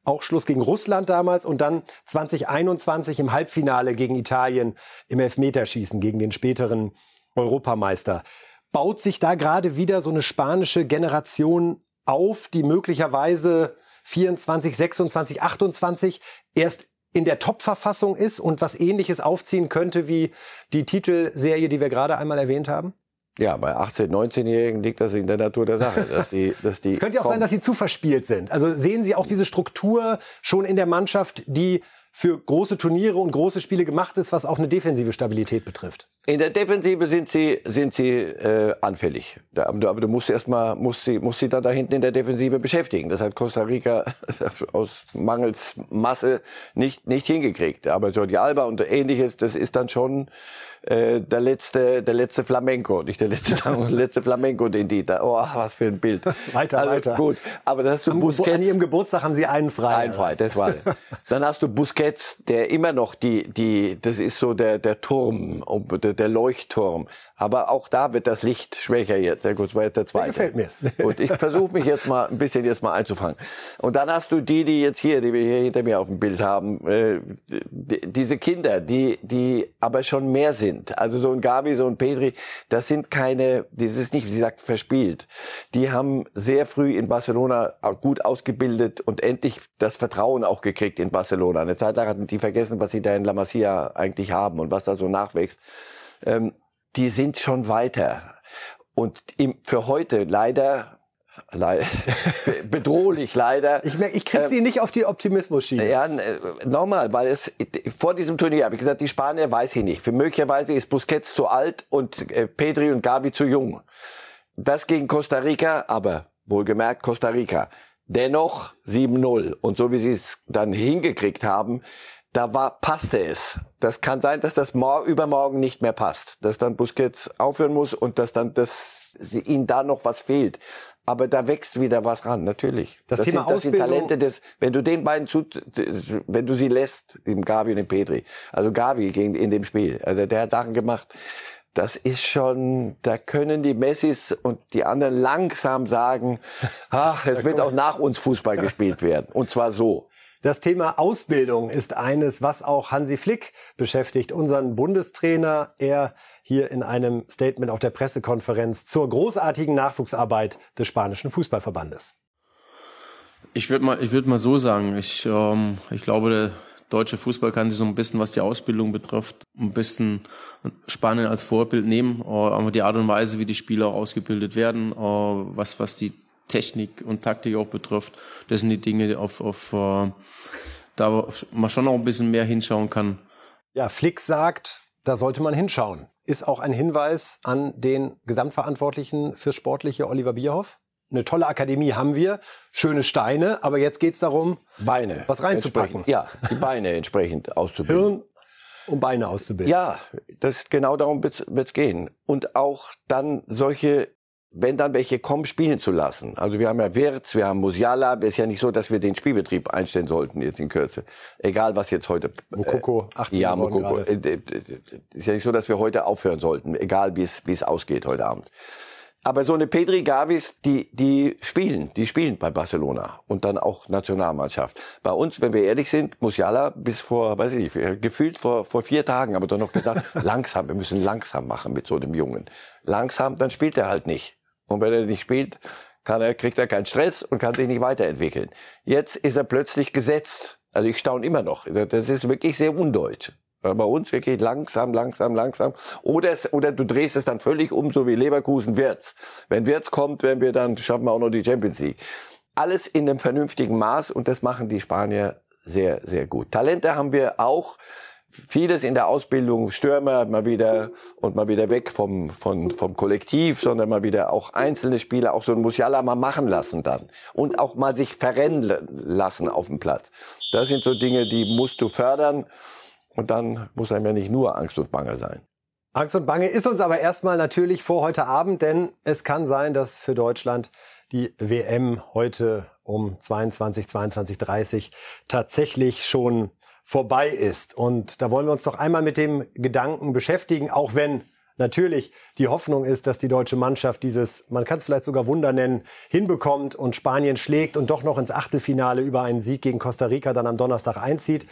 auch Schluss gegen Russland damals und dann 2021 im Halbfinale gegen Italien im Elfmeterschießen gegen den späteren Europameister. Baut sich da gerade wieder so eine spanische Generation auf, die möglicherweise 24, 26, 28 erst in der Top-Verfassung ist und was ähnliches aufziehen könnte wie die Titelserie, die wir gerade einmal erwähnt haben? Ja, bei 18-, 19-Jährigen liegt das in der Natur der Sache. Dass die, dass die es könnte ja auch sein, dass sie zu verspielt sind. Also sehen Sie auch diese Struktur schon in der Mannschaft, die für große Turniere und große Spiele gemacht ist, was auch eine defensive Stabilität betrifft? In der Defensive sind sie sind sie äh, anfällig. Da, aber du musst erstmal musst sie musst sie dann da hinten in der Defensive beschäftigen. Das hat Costa Rica aus mangels Masse nicht nicht hingekriegt. Aber Jordi Alba und ähnliches, das ist dann schon äh, der letzte, der letzte Flamenco, nicht der letzte, der letzte Flamenco, den die da, oh, was für ein Bild. Weiter, also, weiter. Gut, aber das hast du Am Busquets. An Ihrem Geburtstag haben Sie einen frei. Einen frei, das war. Dann hast du Busquets Busquets, der immer noch die, die, das ist so der, der Turm, der, Leuchtturm. Aber auch da wird das Licht schwächer jetzt. Der, gut, war jetzt der zweite. Der gefällt mir. Und ich versuche mich jetzt mal ein bisschen jetzt mal einzufangen. Und dann hast du die, die jetzt hier, die wir hier hinter mir auf dem Bild haben, äh, die, diese Kinder, die, die aber schon mehr sind. Also so ein Gabi, so ein Pedri, das sind keine, das ist nicht, wie sie sagt, verspielt. Die haben sehr früh in Barcelona gut ausgebildet und endlich das Vertrauen auch gekriegt in Barcelona. Eine Zeit lang hatten die vergessen, was sie da in La Masia eigentlich haben und was da so nachwächst. Ähm, die sind schon weiter. Und im, für heute leider Le bedrohlich leider. Ich, merke, ich krieg sie ähm, nicht auf die Optimismus-Schiene. Ja, äh, nochmal, weil es vor diesem Turnier habe ich gesagt, die Spanier weiß ich nicht. Für möglicherweise ist Busquets zu alt und äh, Pedri und Gavi zu jung. Das gegen Costa Rica, aber wohlgemerkt Costa Rica. Dennoch 7-0. Und so wie sie es dann hingekriegt haben, da war, passte es. Das kann sein, dass das morgen, übermorgen nicht mehr passt. Dass dann Busquets aufhören muss und dass dann das, ihnen da noch was fehlt. Aber da wächst wieder was ran, natürlich. Das, das Thema sind, das Ausbildung. sind Talente des, wenn du den beiden zu, wenn du sie lässt, dem Gavi und dem Petri. Also Gavi gegen, in dem Spiel. Also der hat Sachen gemacht. Das ist schon, da können die Messis und die anderen langsam sagen, ach, es wird auch nach uns Fußball gespielt werden. Und zwar so. Das Thema Ausbildung ist eines, was auch Hansi Flick beschäftigt, unseren Bundestrainer. Er hier in einem Statement auf der Pressekonferenz zur großartigen Nachwuchsarbeit des spanischen Fußballverbandes. Ich würde mal, ich würde mal so sagen, ich, ähm, ich glaube, der deutsche Fußball kann sich so ein bisschen, was die Ausbildung betrifft, ein bisschen Spanien als Vorbild nehmen. Äh, aber die Art und Weise, wie die Spieler ausgebildet werden, äh, was, was die Technik und Taktik auch betrifft. Das sind die Dinge, auf, auf äh, da man schon noch ein bisschen mehr hinschauen kann. Ja, Flick sagt, da sollte man hinschauen. Ist auch ein Hinweis an den Gesamtverantwortlichen fürs Sportliche Oliver Bierhoff? Eine tolle Akademie haben wir, schöne Steine, aber jetzt geht's darum, Beine was reinzupacken. Ja, die Beine entsprechend auszubilden. Hirn um Beine auszubilden. Ja, das genau darum wird's, wird's gehen. Und auch dann solche wenn dann welche kommen, spielen zu lassen. Also wir haben ja Wirtz, wir haben Musiala. Es ist ja nicht so, dass wir den Spielbetrieb einstellen sollten jetzt in Kürze. Egal, was jetzt heute... Mokoko, 18 Ja, Mokoko. Äh, äh, ist ja nicht so, dass wir heute aufhören sollten. Egal, wie es, wie es ausgeht heute Abend. Aber so eine Pedri Gavis, die, die spielen, die spielen bei Barcelona und dann auch Nationalmannschaft. Bei uns, wenn wir ehrlich sind, Musiala bis vor, weiß ich nicht, gefühlt vor, vor vier Tagen, aber doch noch gesagt, langsam, wir müssen langsam machen mit so einem Jungen. Langsam, dann spielt er halt nicht. Und wenn er nicht spielt, kann er, kriegt er keinen Stress und kann sich nicht weiterentwickeln. Jetzt ist er plötzlich gesetzt. Also ich staune immer noch. Das ist wirklich sehr undeutsch. Bei uns wirklich langsam, langsam, langsam. Oder, es, oder du drehst es dann völlig um, so wie Leverkusen Wirtz. Wenn Wirtz kommt, werden wir dann, schaffen wir auch noch die Champions League. Alles in einem vernünftigen Maß und das machen die Spanier sehr, sehr gut. Talente haben wir auch vieles in der Ausbildung, Stürmer mal wieder und mal wieder weg vom, vom, vom Kollektiv, sondern mal wieder auch einzelne Spieler, auch so ein Musiala mal machen lassen dann. Und auch mal sich verrennen lassen auf dem Platz. Das sind so Dinge, die musst du fördern. Und dann muss einem ja nicht nur Angst und Bange sein. Angst und Bange ist uns aber erstmal natürlich vor heute Abend, denn es kann sein, dass für Deutschland die WM heute um 22, 22, 30 tatsächlich schon vorbei ist. Und da wollen wir uns doch einmal mit dem Gedanken beschäftigen, auch wenn natürlich die Hoffnung ist, dass die deutsche Mannschaft dieses, man kann es vielleicht sogar Wunder nennen, hinbekommt und Spanien schlägt und doch noch ins Achtelfinale über einen Sieg gegen Costa Rica dann am Donnerstag einzieht.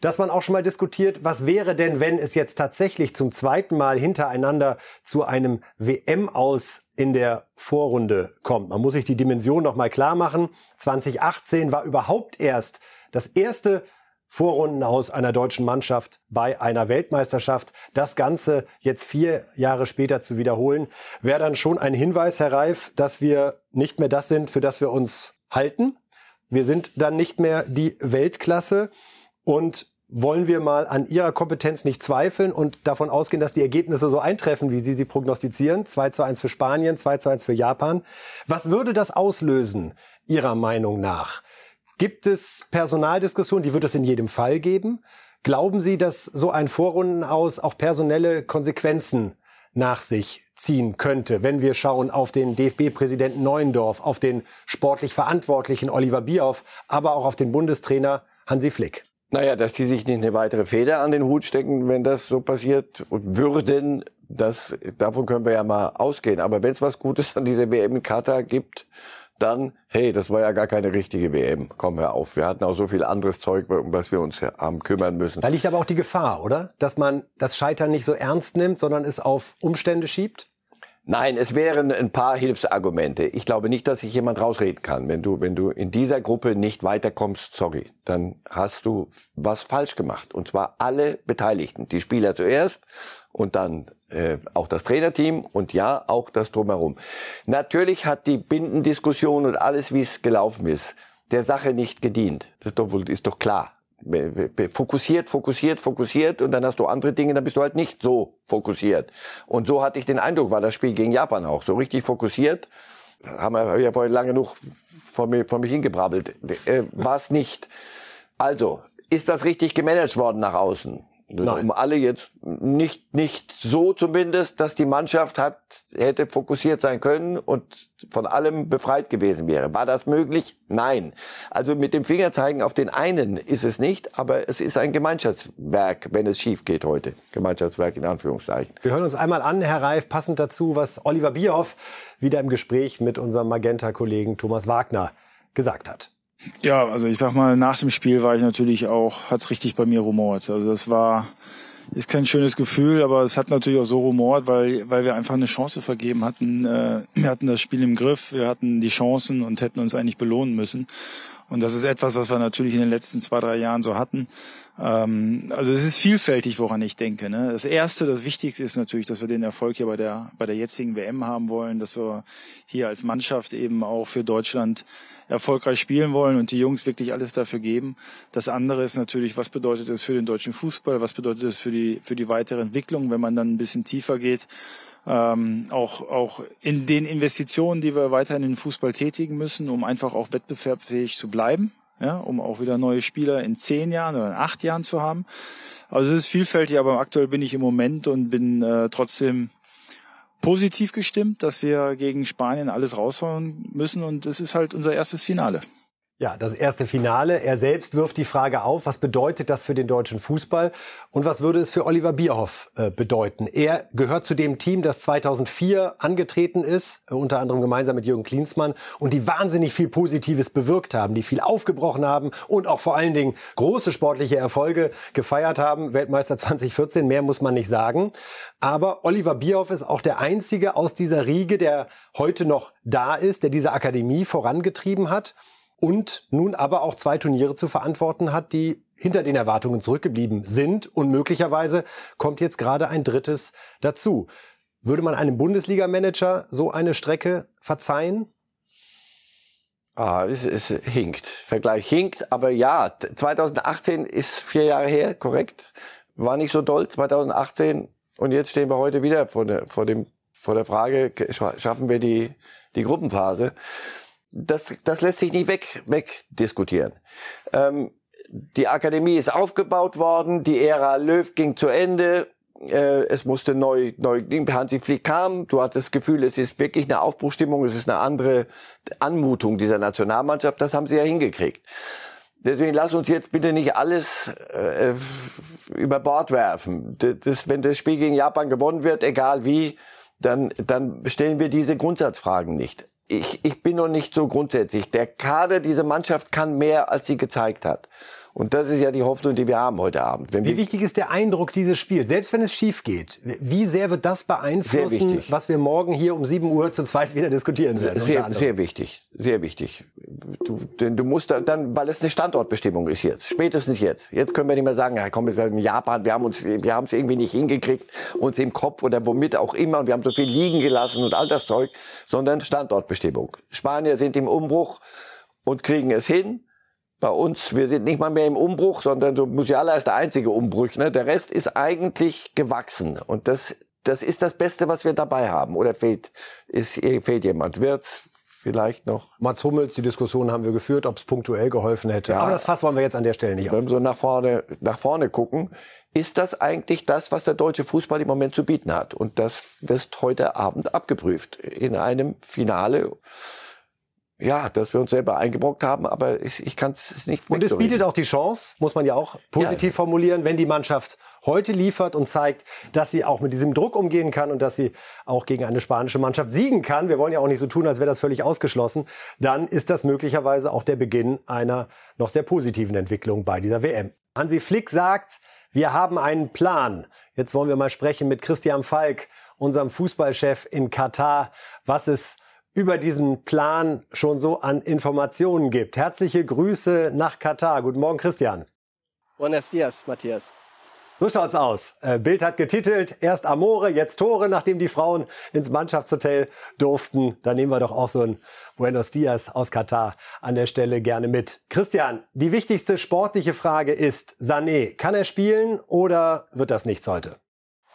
Dass man auch schon mal diskutiert, was wäre denn, wenn es jetzt tatsächlich zum zweiten Mal hintereinander zu einem WM aus in der Vorrunde kommt. Man muss sich die Dimension noch mal klar machen. 2018 war überhaupt erst das erste Vorrunden aus einer deutschen Mannschaft bei einer Weltmeisterschaft. Das Ganze jetzt vier Jahre später zu wiederholen, wäre dann schon ein Hinweis, Herr Reif, dass wir nicht mehr das sind, für das wir uns halten. Wir sind dann nicht mehr die Weltklasse und wollen wir mal an Ihrer Kompetenz nicht zweifeln und davon ausgehen, dass die Ergebnisse so eintreffen, wie Sie sie prognostizieren. 2 zu 1 für Spanien, 2 zu 1 für Japan. Was würde das auslösen, Ihrer Meinung nach? Gibt es Personaldiskussionen? Die wird es in jedem Fall geben. Glauben Sie, dass so ein Vorrunden aus auch personelle Konsequenzen nach sich ziehen könnte, wenn wir schauen auf den DFB-Präsidenten Neuendorf, auf den sportlich Verantwortlichen Oliver Bierhoff, aber auch auf den Bundestrainer Hansi Flick? Naja, dass die sich nicht eine weitere Feder an den Hut stecken, wenn das so passiert und würden, das, davon können wir ja mal ausgehen. Aber wenn es was Gutes an dieser WM in Katar gibt, dann, hey, das war ja gar keine richtige WM. Komm, hör auf. Wir hatten auch so viel anderes Zeug, um was wir uns haben kümmern müssen. Da liegt aber auch die Gefahr, oder? Dass man das Scheitern nicht so ernst nimmt, sondern es auf Umstände schiebt? Nein, es wären ein paar Hilfsargumente. Ich glaube nicht, dass sich jemand rausreden kann. Wenn du, wenn du in dieser Gruppe nicht weiterkommst, sorry, dann hast du was falsch gemacht. Und zwar alle Beteiligten. Die Spieler zuerst und dann äh, auch das Trainerteam und ja, auch das Drumherum. Natürlich hat die Bindendiskussion und alles, wie es gelaufen ist, der Sache nicht gedient. Das ist doch, wohl, ist doch klar fokussiert, fokussiert, fokussiert und dann hast du andere Dinge, dann bist du halt nicht so fokussiert. Und so hatte ich den Eindruck, war das Spiel gegen Japan auch so richtig fokussiert. Haben wir ja vorhin lange genug vor, mir, vor mich hingebrabbelt. Äh, war es nicht. Also, ist das richtig gemanagt worden nach außen? Nein. Um alle jetzt nicht, nicht so zumindest, dass die Mannschaft hat, hätte fokussiert sein können und von allem befreit gewesen wäre. War das möglich? Nein. Also mit dem Fingerzeigen auf den einen ist es nicht, aber es ist ein Gemeinschaftswerk, wenn es schief geht heute. Gemeinschaftswerk in Anführungszeichen. Wir hören uns einmal an, Herr Reif, passend dazu, was Oliver Bierhoff wieder im Gespräch mit unserem Magenta-Kollegen Thomas Wagner gesagt hat. Ja, also ich sag mal, nach dem Spiel war ich natürlich auch, hat's richtig bei mir rumort. Also das war, ist kein schönes Gefühl, aber es hat natürlich auch so rumort, weil, weil wir einfach eine Chance vergeben hatten. Äh, wir hatten das Spiel im Griff, wir hatten die Chancen und hätten uns eigentlich belohnen müssen. Und das ist etwas, was wir natürlich in den letzten zwei, drei Jahren so hatten. Ähm, also es ist vielfältig, woran ich denke. Ne? Das Erste, das Wichtigste ist natürlich, dass wir den Erfolg hier bei der, bei der jetzigen WM haben wollen, dass wir hier als Mannschaft eben auch für Deutschland erfolgreich spielen wollen und die Jungs wirklich alles dafür geben. Das andere ist natürlich, was bedeutet es für den deutschen Fußball, was bedeutet es für die, für die weitere Entwicklung, wenn man dann ein bisschen tiefer geht. Ähm, auch, auch in den Investitionen, die wir weiterhin in den Fußball tätigen müssen, um einfach auch wettbewerbsfähig zu bleiben, ja, um auch wieder neue Spieler in zehn Jahren oder in acht Jahren zu haben. Also es ist vielfältig, aber aktuell bin ich im Moment und bin äh, trotzdem positiv gestimmt, dass wir gegen Spanien alles raushauen müssen und es ist halt unser erstes Finale. Ja, das erste Finale. Er selbst wirft die Frage auf, was bedeutet das für den deutschen Fußball und was würde es für Oliver Bierhoff äh, bedeuten? Er gehört zu dem Team, das 2004 angetreten ist, äh, unter anderem gemeinsam mit Jürgen Klinsmann und die wahnsinnig viel Positives bewirkt haben, die viel aufgebrochen haben und auch vor allen Dingen große sportliche Erfolge gefeiert haben. Weltmeister 2014, mehr muss man nicht sagen. Aber Oliver Bierhoff ist auch der einzige aus dieser Riege, der heute noch da ist, der diese Akademie vorangetrieben hat und nun aber auch zwei Turniere zu verantworten hat, die hinter den Erwartungen zurückgeblieben sind und möglicherweise kommt jetzt gerade ein drittes dazu. Würde man einem Bundesliga-Manager so eine Strecke verzeihen? Ah, es, es hinkt. Vergleich hinkt, aber ja, 2018 ist vier Jahre her, korrekt. War nicht so doll, 2018. Und jetzt stehen wir heute wieder vor der, vor dem, vor der Frage, schaffen wir die, die Gruppenphase? Das, das lässt sich nicht weg, wegdiskutieren. Ähm, die Akademie ist aufgebaut worden, die Ära Löw ging zu Ende, äh, es musste neu, neu, Hansi Flick kam, du hattest das Gefühl, es ist wirklich eine Aufbruchstimmung, es ist eine andere Anmutung dieser Nationalmannschaft, das haben sie ja hingekriegt. Deswegen lass uns jetzt bitte nicht alles äh, über Bord werfen. Das, wenn das Spiel gegen Japan gewonnen wird, egal wie, dann, dann stellen wir diese Grundsatzfragen nicht ich, ich bin noch nicht so grundsätzlich. Der Kader, diese Mannschaft kann mehr, als sie gezeigt hat. Und das ist ja die Hoffnung, die wir haben heute Abend. Wenn wie wichtig ist der Eindruck dieses Spiels, selbst wenn es schief geht? Wie sehr wird das beeinflussen, was wir morgen hier um 7 Uhr zu zweit wieder diskutieren werden? Sehr, sehr wichtig, sehr wichtig. Du, du musst dann, weil es eine Standortbestimmung ist jetzt, spätestens jetzt. Jetzt können wir nicht mehr sagen, ja, komm, wir sind in Japan, wir haben uns, wir haben es irgendwie nicht hingekriegt, uns im Kopf oder womit auch immer, und wir haben so viel liegen gelassen und all das Zeug, sondern Standortbestimmung. Spanier sind im Umbruch und kriegen es hin bei uns, wir sind nicht mal mehr im Umbruch, sondern so Musiala ist der einzige Umbruch. Ne? Der Rest ist eigentlich gewachsen. Und das, das ist das Beste, was wir dabei haben. Oder fehlt, ist, fehlt jemand? Wird's vielleicht noch? Mats Hummels, die Diskussion haben wir geführt, ob es punktuell geholfen hätte. Ja, Aber das Fass wollen wir jetzt an der Stelle nicht Wenn wir so nach vorne, nach vorne gucken, ist das eigentlich das, was der deutsche Fußball im Moment zu bieten hat? Und das wird heute Abend abgeprüft in einem Finale ja, dass wir uns selber eingebrockt haben, aber ich, ich kann es nicht Und es bietet auch die Chance, muss man ja auch positiv ja. formulieren, wenn die Mannschaft heute liefert und zeigt, dass sie auch mit diesem Druck umgehen kann und dass sie auch gegen eine spanische Mannschaft siegen kann. Wir wollen ja auch nicht so tun, als wäre das völlig ausgeschlossen. Dann ist das möglicherweise auch der Beginn einer noch sehr positiven Entwicklung bei dieser WM. Hansi Flick sagt, wir haben einen Plan. Jetzt wollen wir mal sprechen mit Christian Falk, unserem Fußballchef in Katar, was es über diesen Plan schon so an Informationen gibt. Herzliche Grüße nach Katar. Guten Morgen, Christian. Buenos dias, Matthias. So schaut's aus. Äh, Bild hat getitelt, erst Amore, jetzt Tore, nachdem die Frauen ins Mannschaftshotel durften. Da nehmen wir doch auch so ein Buenos Dias aus Katar an der Stelle gerne mit. Christian, die wichtigste sportliche Frage ist, Sané, kann er spielen oder wird das nichts heute?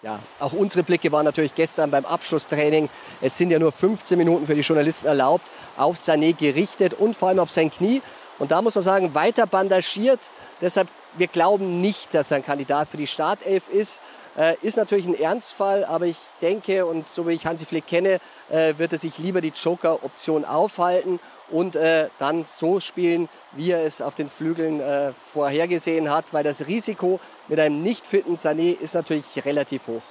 Ja, auch unsere Blicke waren natürlich gestern beim Abschlusstraining. Es sind ja nur 15 Minuten für die Journalisten erlaubt, auf Sané gerichtet und vor allem auf sein Knie. Und da muss man sagen, weiter bandagiert. Deshalb, wir glauben nicht, dass er ein Kandidat für die Startelf ist. Äh, ist natürlich ein Ernstfall, aber ich denke, und so wie ich Hansi Flick kenne, äh, wird er sich lieber die Joker-Option aufhalten und äh, dann so spielen, wie er es auf den Flügeln äh, vorhergesehen hat, weil das Risiko mit einem nicht fitten Sané ist natürlich relativ hoch.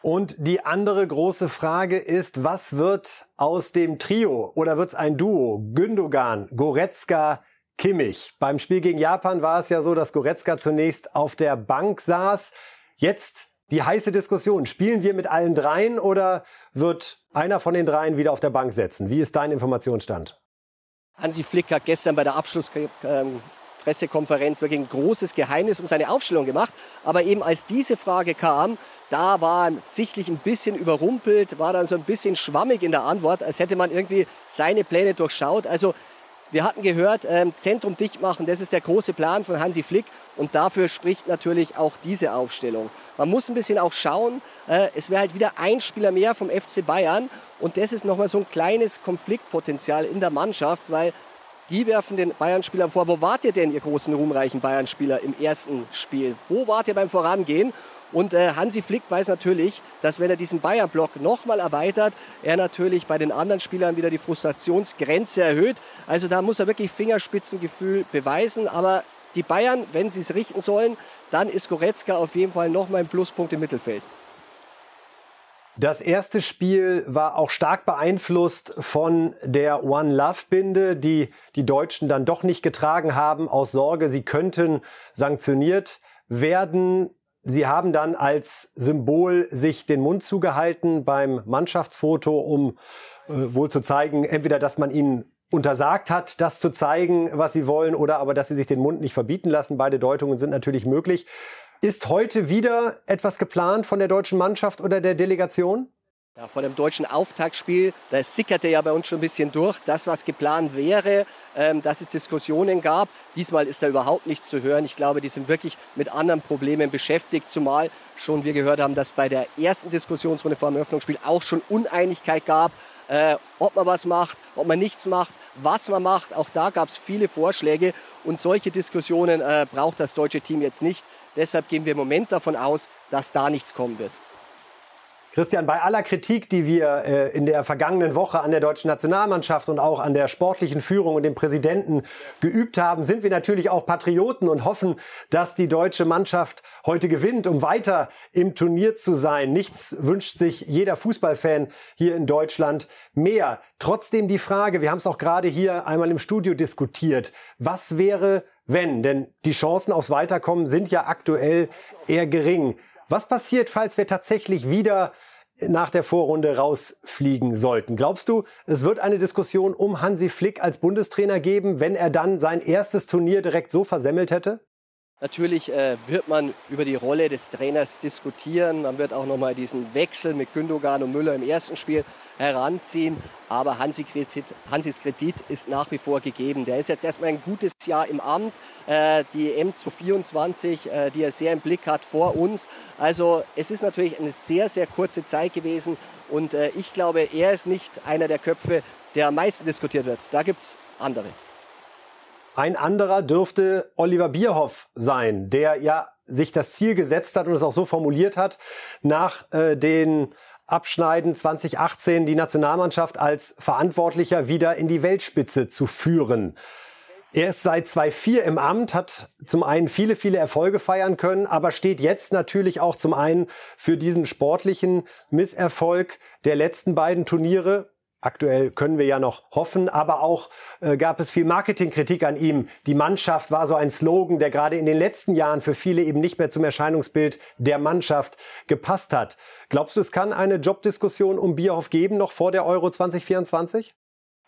Und die andere große Frage ist, was wird aus dem Trio oder wird es ein Duo? Gündogan, Goretzka, Kimmich. Beim Spiel gegen Japan war es ja so, dass Goretzka zunächst auf der Bank saß. Jetzt die heiße Diskussion. Spielen wir mit allen dreien oder wird einer von den dreien wieder auf der Bank setzen? Wie ist dein Informationsstand? Hansi Flick hat gestern bei der Abschlusspressekonferenz wirklich ein großes Geheimnis um seine Aufstellung gemacht. Aber eben als diese Frage kam, da war er sichtlich ein bisschen überrumpelt, war dann so ein bisschen schwammig in der Antwort, als hätte man irgendwie seine Pläne durchschaut. Also wir hatten gehört, ähm, Zentrum dicht machen, das ist der große Plan von Hansi Flick und dafür spricht natürlich auch diese Aufstellung. Man muss ein bisschen auch schauen, äh, es wäre halt wieder ein Spieler mehr vom FC Bayern und das ist nochmal so ein kleines Konfliktpotenzial in der Mannschaft, weil die werfen den Bayern-Spielern vor, wo wart ihr denn, ihr großen, ruhmreichen Bayern-Spieler im ersten Spiel? Wo wart ihr beim Vorangehen? Und äh, Hansi Flick weiß natürlich, dass wenn er diesen Bayern-Block nochmal erweitert, er natürlich bei den anderen Spielern wieder die Frustrationsgrenze erhöht. Also da muss er wirklich Fingerspitzengefühl beweisen. Aber die Bayern, wenn sie es richten sollen, dann ist Goretzka auf jeden Fall nochmal ein Pluspunkt im Mittelfeld. Das erste Spiel war auch stark beeinflusst von der One Love Binde, die die Deutschen dann doch nicht getragen haben aus Sorge, sie könnten sanktioniert werden. Sie haben dann als Symbol sich den Mund zugehalten beim Mannschaftsfoto, um äh, wohl zu zeigen, entweder, dass man ihnen untersagt hat, das zu zeigen, was sie wollen, oder aber, dass sie sich den Mund nicht verbieten lassen. Beide Deutungen sind natürlich möglich. Ist heute wieder etwas geplant von der deutschen Mannschaft oder der Delegation? Ja, vor dem deutschen Auftaktspiel, da sickerte ja bei uns schon ein bisschen durch, das, was geplant wäre, ähm, dass es Diskussionen gab. Diesmal ist da überhaupt nichts zu hören. Ich glaube, die sind wirklich mit anderen Problemen beschäftigt, zumal schon wir gehört haben, dass bei der ersten Diskussionsrunde vor dem Eröffnungsspiel auch schon Uneinigkeit gab, äh, ob man was macht, ob man nichts macht, was man macht. Auch da gab es viele Vorschläge und solche Diskussionen äh, braucht das deutsche Team jetzt nicht. Deshalb gehen wir im Moment davon aus, dass da nichts kommen wird. Christian, bei aller Kritik, die wir äh, in der vergangenen Woche an der deutschen Nationalmannschaft und auch an der sportlichen Führung und dem Präsidenten geübt haben, sind wir natürlich auch Patrioten und hoffen, dass die deutsche Mannschaft heute gewinnt, um weiter im Turnier zu sein. Nichts wünscht sich jeder Fußballfan hier in Deutschland mehr. Trotzdem die Frage, wir haben es auch gerade hier einmal im Studio diskutiert, was wäre, wenn? Denn die Chancen aufs Weiterkommen sind ja aktuell eher gering. Was passiert, falls wir tatsächlich wieder nach der Vorrunde rausfliegen sollten? Glaubst du, es wird eine Diskussion um Hansi Flick als Bundestrainer geben, wenn er dann sein erstes Turnier direkt so versemmelt hätte? Natürlich äh, wird man über die Rolle des Trainers diskutieren. Man wird auch nochmal diesen Wechsel mit Gündogan und Müller im ersten Spiel heranziehen. Aber Hansi Kredit, Hansis Kredit ist nach wie vor gegeben. Der ist jetzt erstmal ein gutes Jahr im Amt. Äh, die M224, äh, die er sehr im Blick hat, vor uns. Also es ist natürlich eine sehr, sehr kurze Zeit gewesen. Und äh, ich glaube, er ist nicht einer der Köpfe, der am meisten diskutiert wird. Da gibt es andere. Ein anderer dürfte Oliver Bierhoff sein, der ja sich das Ziel gesetzt hat und es auch so formuliert hat, nach äh, den abschneiden, 2018 die Nationalmannschaft als Verantwortlicher wieder in die Weltspitze zu führen. Er ist seit 2004 im Amt, hat zum einen viele, viele Erfolge feiern können, aber steht jetzt natürlich auch zum einen für diesen sportlichen Misserfolg der letzten beiden Turniere Aktuell können wir ja noch hoffen, aber auch äh, gab es viel Marketingkritik an ihm. Die Mannschaft war so ein Slogan, der gerade in den letzten Jahren für viele eben nicht mehr zum Erscheinungsbild der Mannschaft gepasst hat. Glaubst du, es kann eine Jobdiskussion um Bierhoff geben, noch vor der Euro 2024?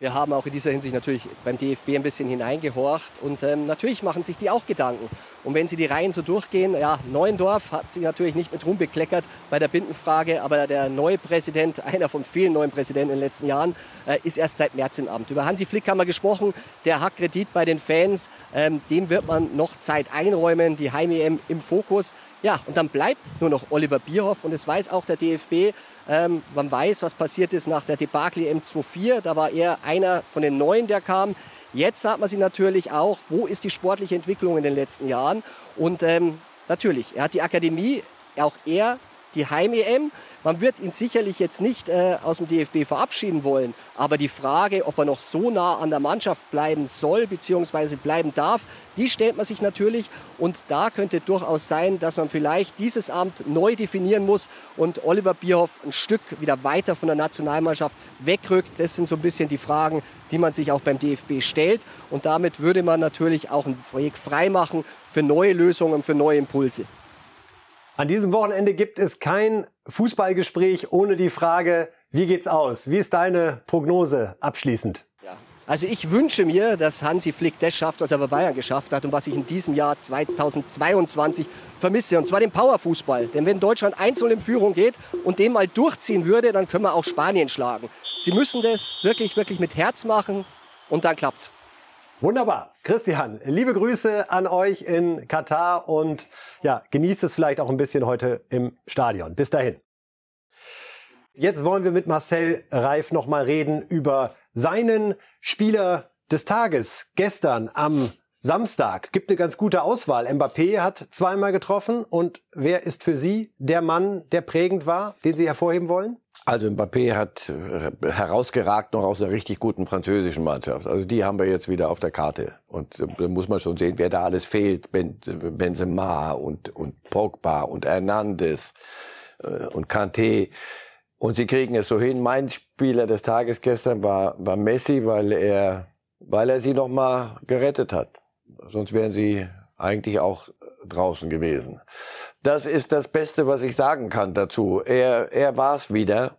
Wir haben auch in dieser Hinsicht natürlich beim DFB ein bisschen hineingehorcht und ähm, natürlich machen sich die auch Gedanken. Und wenn sie die Reihen so durchgehen, ja, Neuendorf hat sich natürlich nicht mit rumbekleckert bei der Bindenfrage, aber der neue Präsident, einer von vielen neuen Präsidenten in den letzten Jahren, äh, ist erst seit März im Amt. Über Hansi Flick haben wir gesprochen, der hat Kredit bei den Fans, ähm, dem wird man noch Zeit einräumen, die Heim-EM im Fokus. Ja, und dann bleibt nur noch Oliver Bierhoff und es weiß auch der DFB, ähm, man weiß, was passiert ist nach der Debakel M24. Da war er einer von den Neuen, der kam. Jetzt sagt man sich natürlich auch, wo ist die sportliche Entwicklung in den letzten Jahren? Und ähm, natürlich, er hat die Akademie, auch er die Heim-EM. Man wird ihn sicherlich jetzt nicht äh, aus dem DFB verabschieden wollen, aber die Frage, ob er noch so nah an der Mannschaft bleiben soll bzw. bleiben darf, die stellt man sich natürlich und da könnte durchaus sein, dass man vielleicht dieses Amt neu definieren muss und Oliver Bierhoff ein Stück wieder weiter von der Nationalmannschaft wegrückt. Das sind so ein bisschen die Fragen, die man sich auch beim DFB stellt und damit würde man natürlich auch einen Weg freimachen für neue Lösungen, für neue Impulse. An diesem Wochenende gibt es kein Fußballgespräch ohne die Frage, wie geht's aus? Wie ist deine Prognose abschließend? Ja. Also ich wünsche mir, dass Hansi Flick das schafft, was er bei Bayern geschafft hat und was ich in diesem Jahr 2022 vermisse. Und zwar den Powerfußball. Denn wenn Deutschland einzeln in Führung geht und den mal durchziehen würde, dann können wir auch Spanien schlagen. Sie müssen das wirklich, wirklich mit Herz machen und dann klappt's. Wunderbar. Christian, liebe Grüße an euch in Katar und ja, genießt es vielleicht auch ein bisschen heute im Stadion. Bis dahin. Jetzt wollen wir mit Marcel Reif nochmal reden über seinen Spieler des Tages gestern am Samstag. Gibt eine ganz gute Auswahl. Mbappé hat zweimal getroffen und wer ist für Sie der Mann, der prägend war, den Sie hervorheben wollen? Also Mbappé hat äh, herausgeragt noch aus einer richtig guten französischen Mannschaft. Also die haben wir jetzt wieder auf der Karte. Und äh, da muss man schon sehen, wer da alles fehlt. Benzema und, und Pogba und Hernandez äh, und Kanté. Und sie kriegen es so hin. Mein Spieler des Tages gestern war, war Messi, weil er, weil er sie noch mal gerettet hat. Sonst wären sie eigentlich auch draußen gewesen. Das ist das Beste, was ich sagen kann dazu. Er, er war es wieder,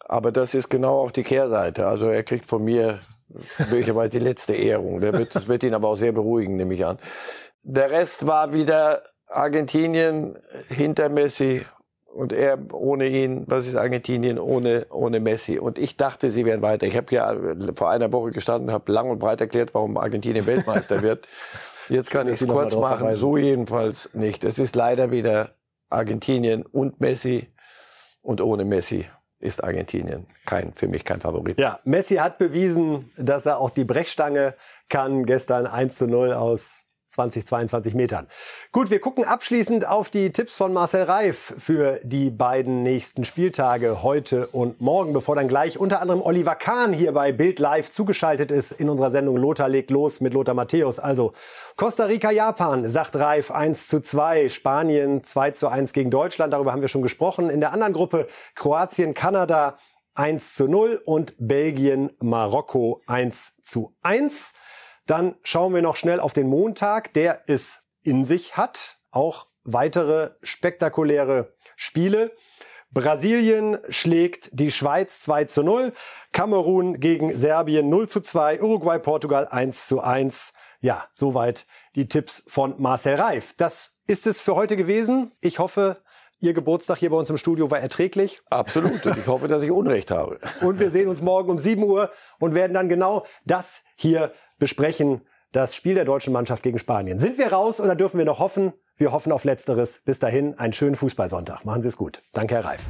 aber das ist genau auch die Kehrseite. Also er kriegt von mir möglicherweise die letzte Ehrung. Der wird, das wird ihn aber auch sehr beruhigen, nehme ich an. Der Rest war wieder Argentinien hinter Messi und er ohne ihn, was ist Argentinien ohne, ohne Messi? Und ich dachte, sie wären weiter. Ich habe ja vor einer Woche gestanden, habe lang und breit erklärt, warum Argentinien Weltmeister wird. Jetzt kann ich es kurz machen, so jedenfalls nicht. Es ist leider wieder Argentinien und Messi und ohne Messi ist Argentinien kein, für mich kein Favorit. Ja, Messi hat bewiesen, dass er auch die Brechstange kann. Gestern 1 zu 0 aus 20, 22 Metern. Gut, wir gucken abschließend auf die Tipps von Marcel Reif für die beiden nächsten Spieltage heute und morgen, bevor dann gleich unter anderem Oliver Kahn hier bei Bild Live zugeschaltet ist in unserer Sendung Lothar legt los mit Lothar Matthäus. Also Costa Rica, Japan, sagt Reif 1 zu 2, Spanien 2 zu 1 gegen Deutschland, darüber haben wir schon gesprochen. In der anderen Gruppe Kroatien, Kanada 1 zu 0 und Belgien, Marokko 1 zu 1. Dann schauen wir noch schnell auf den Montag, der es in sich hat. Auch weitere spektakuläre Spiele. Brasilien schlägt die Schweiz 2 zu 0. Kamerun gegen Serbien 0 zu 2. Uruguay, Portugal 1 zu 1. Ja, soweit die Tipps von Marcel Reif. Das ist es für heute gewesen. Ich hoffe, Ihr Geburtstag hier bei uns im Studio war erträglich. Absolut. Und ich hoffe, dass ich Unrecht habe. Und wir sehen uns morgen um 7 Uhr und werden dann genau das hier besprechen das Spiel der deutschen Mannschaft gegen Spanien. Sind wir raus oder dürfen wir noch hoffen? Wir hoffen auf Letzteres. Bis dahin einen schönen Fußballsonntag. Machen Sie es gut. Danke, Herr Reif.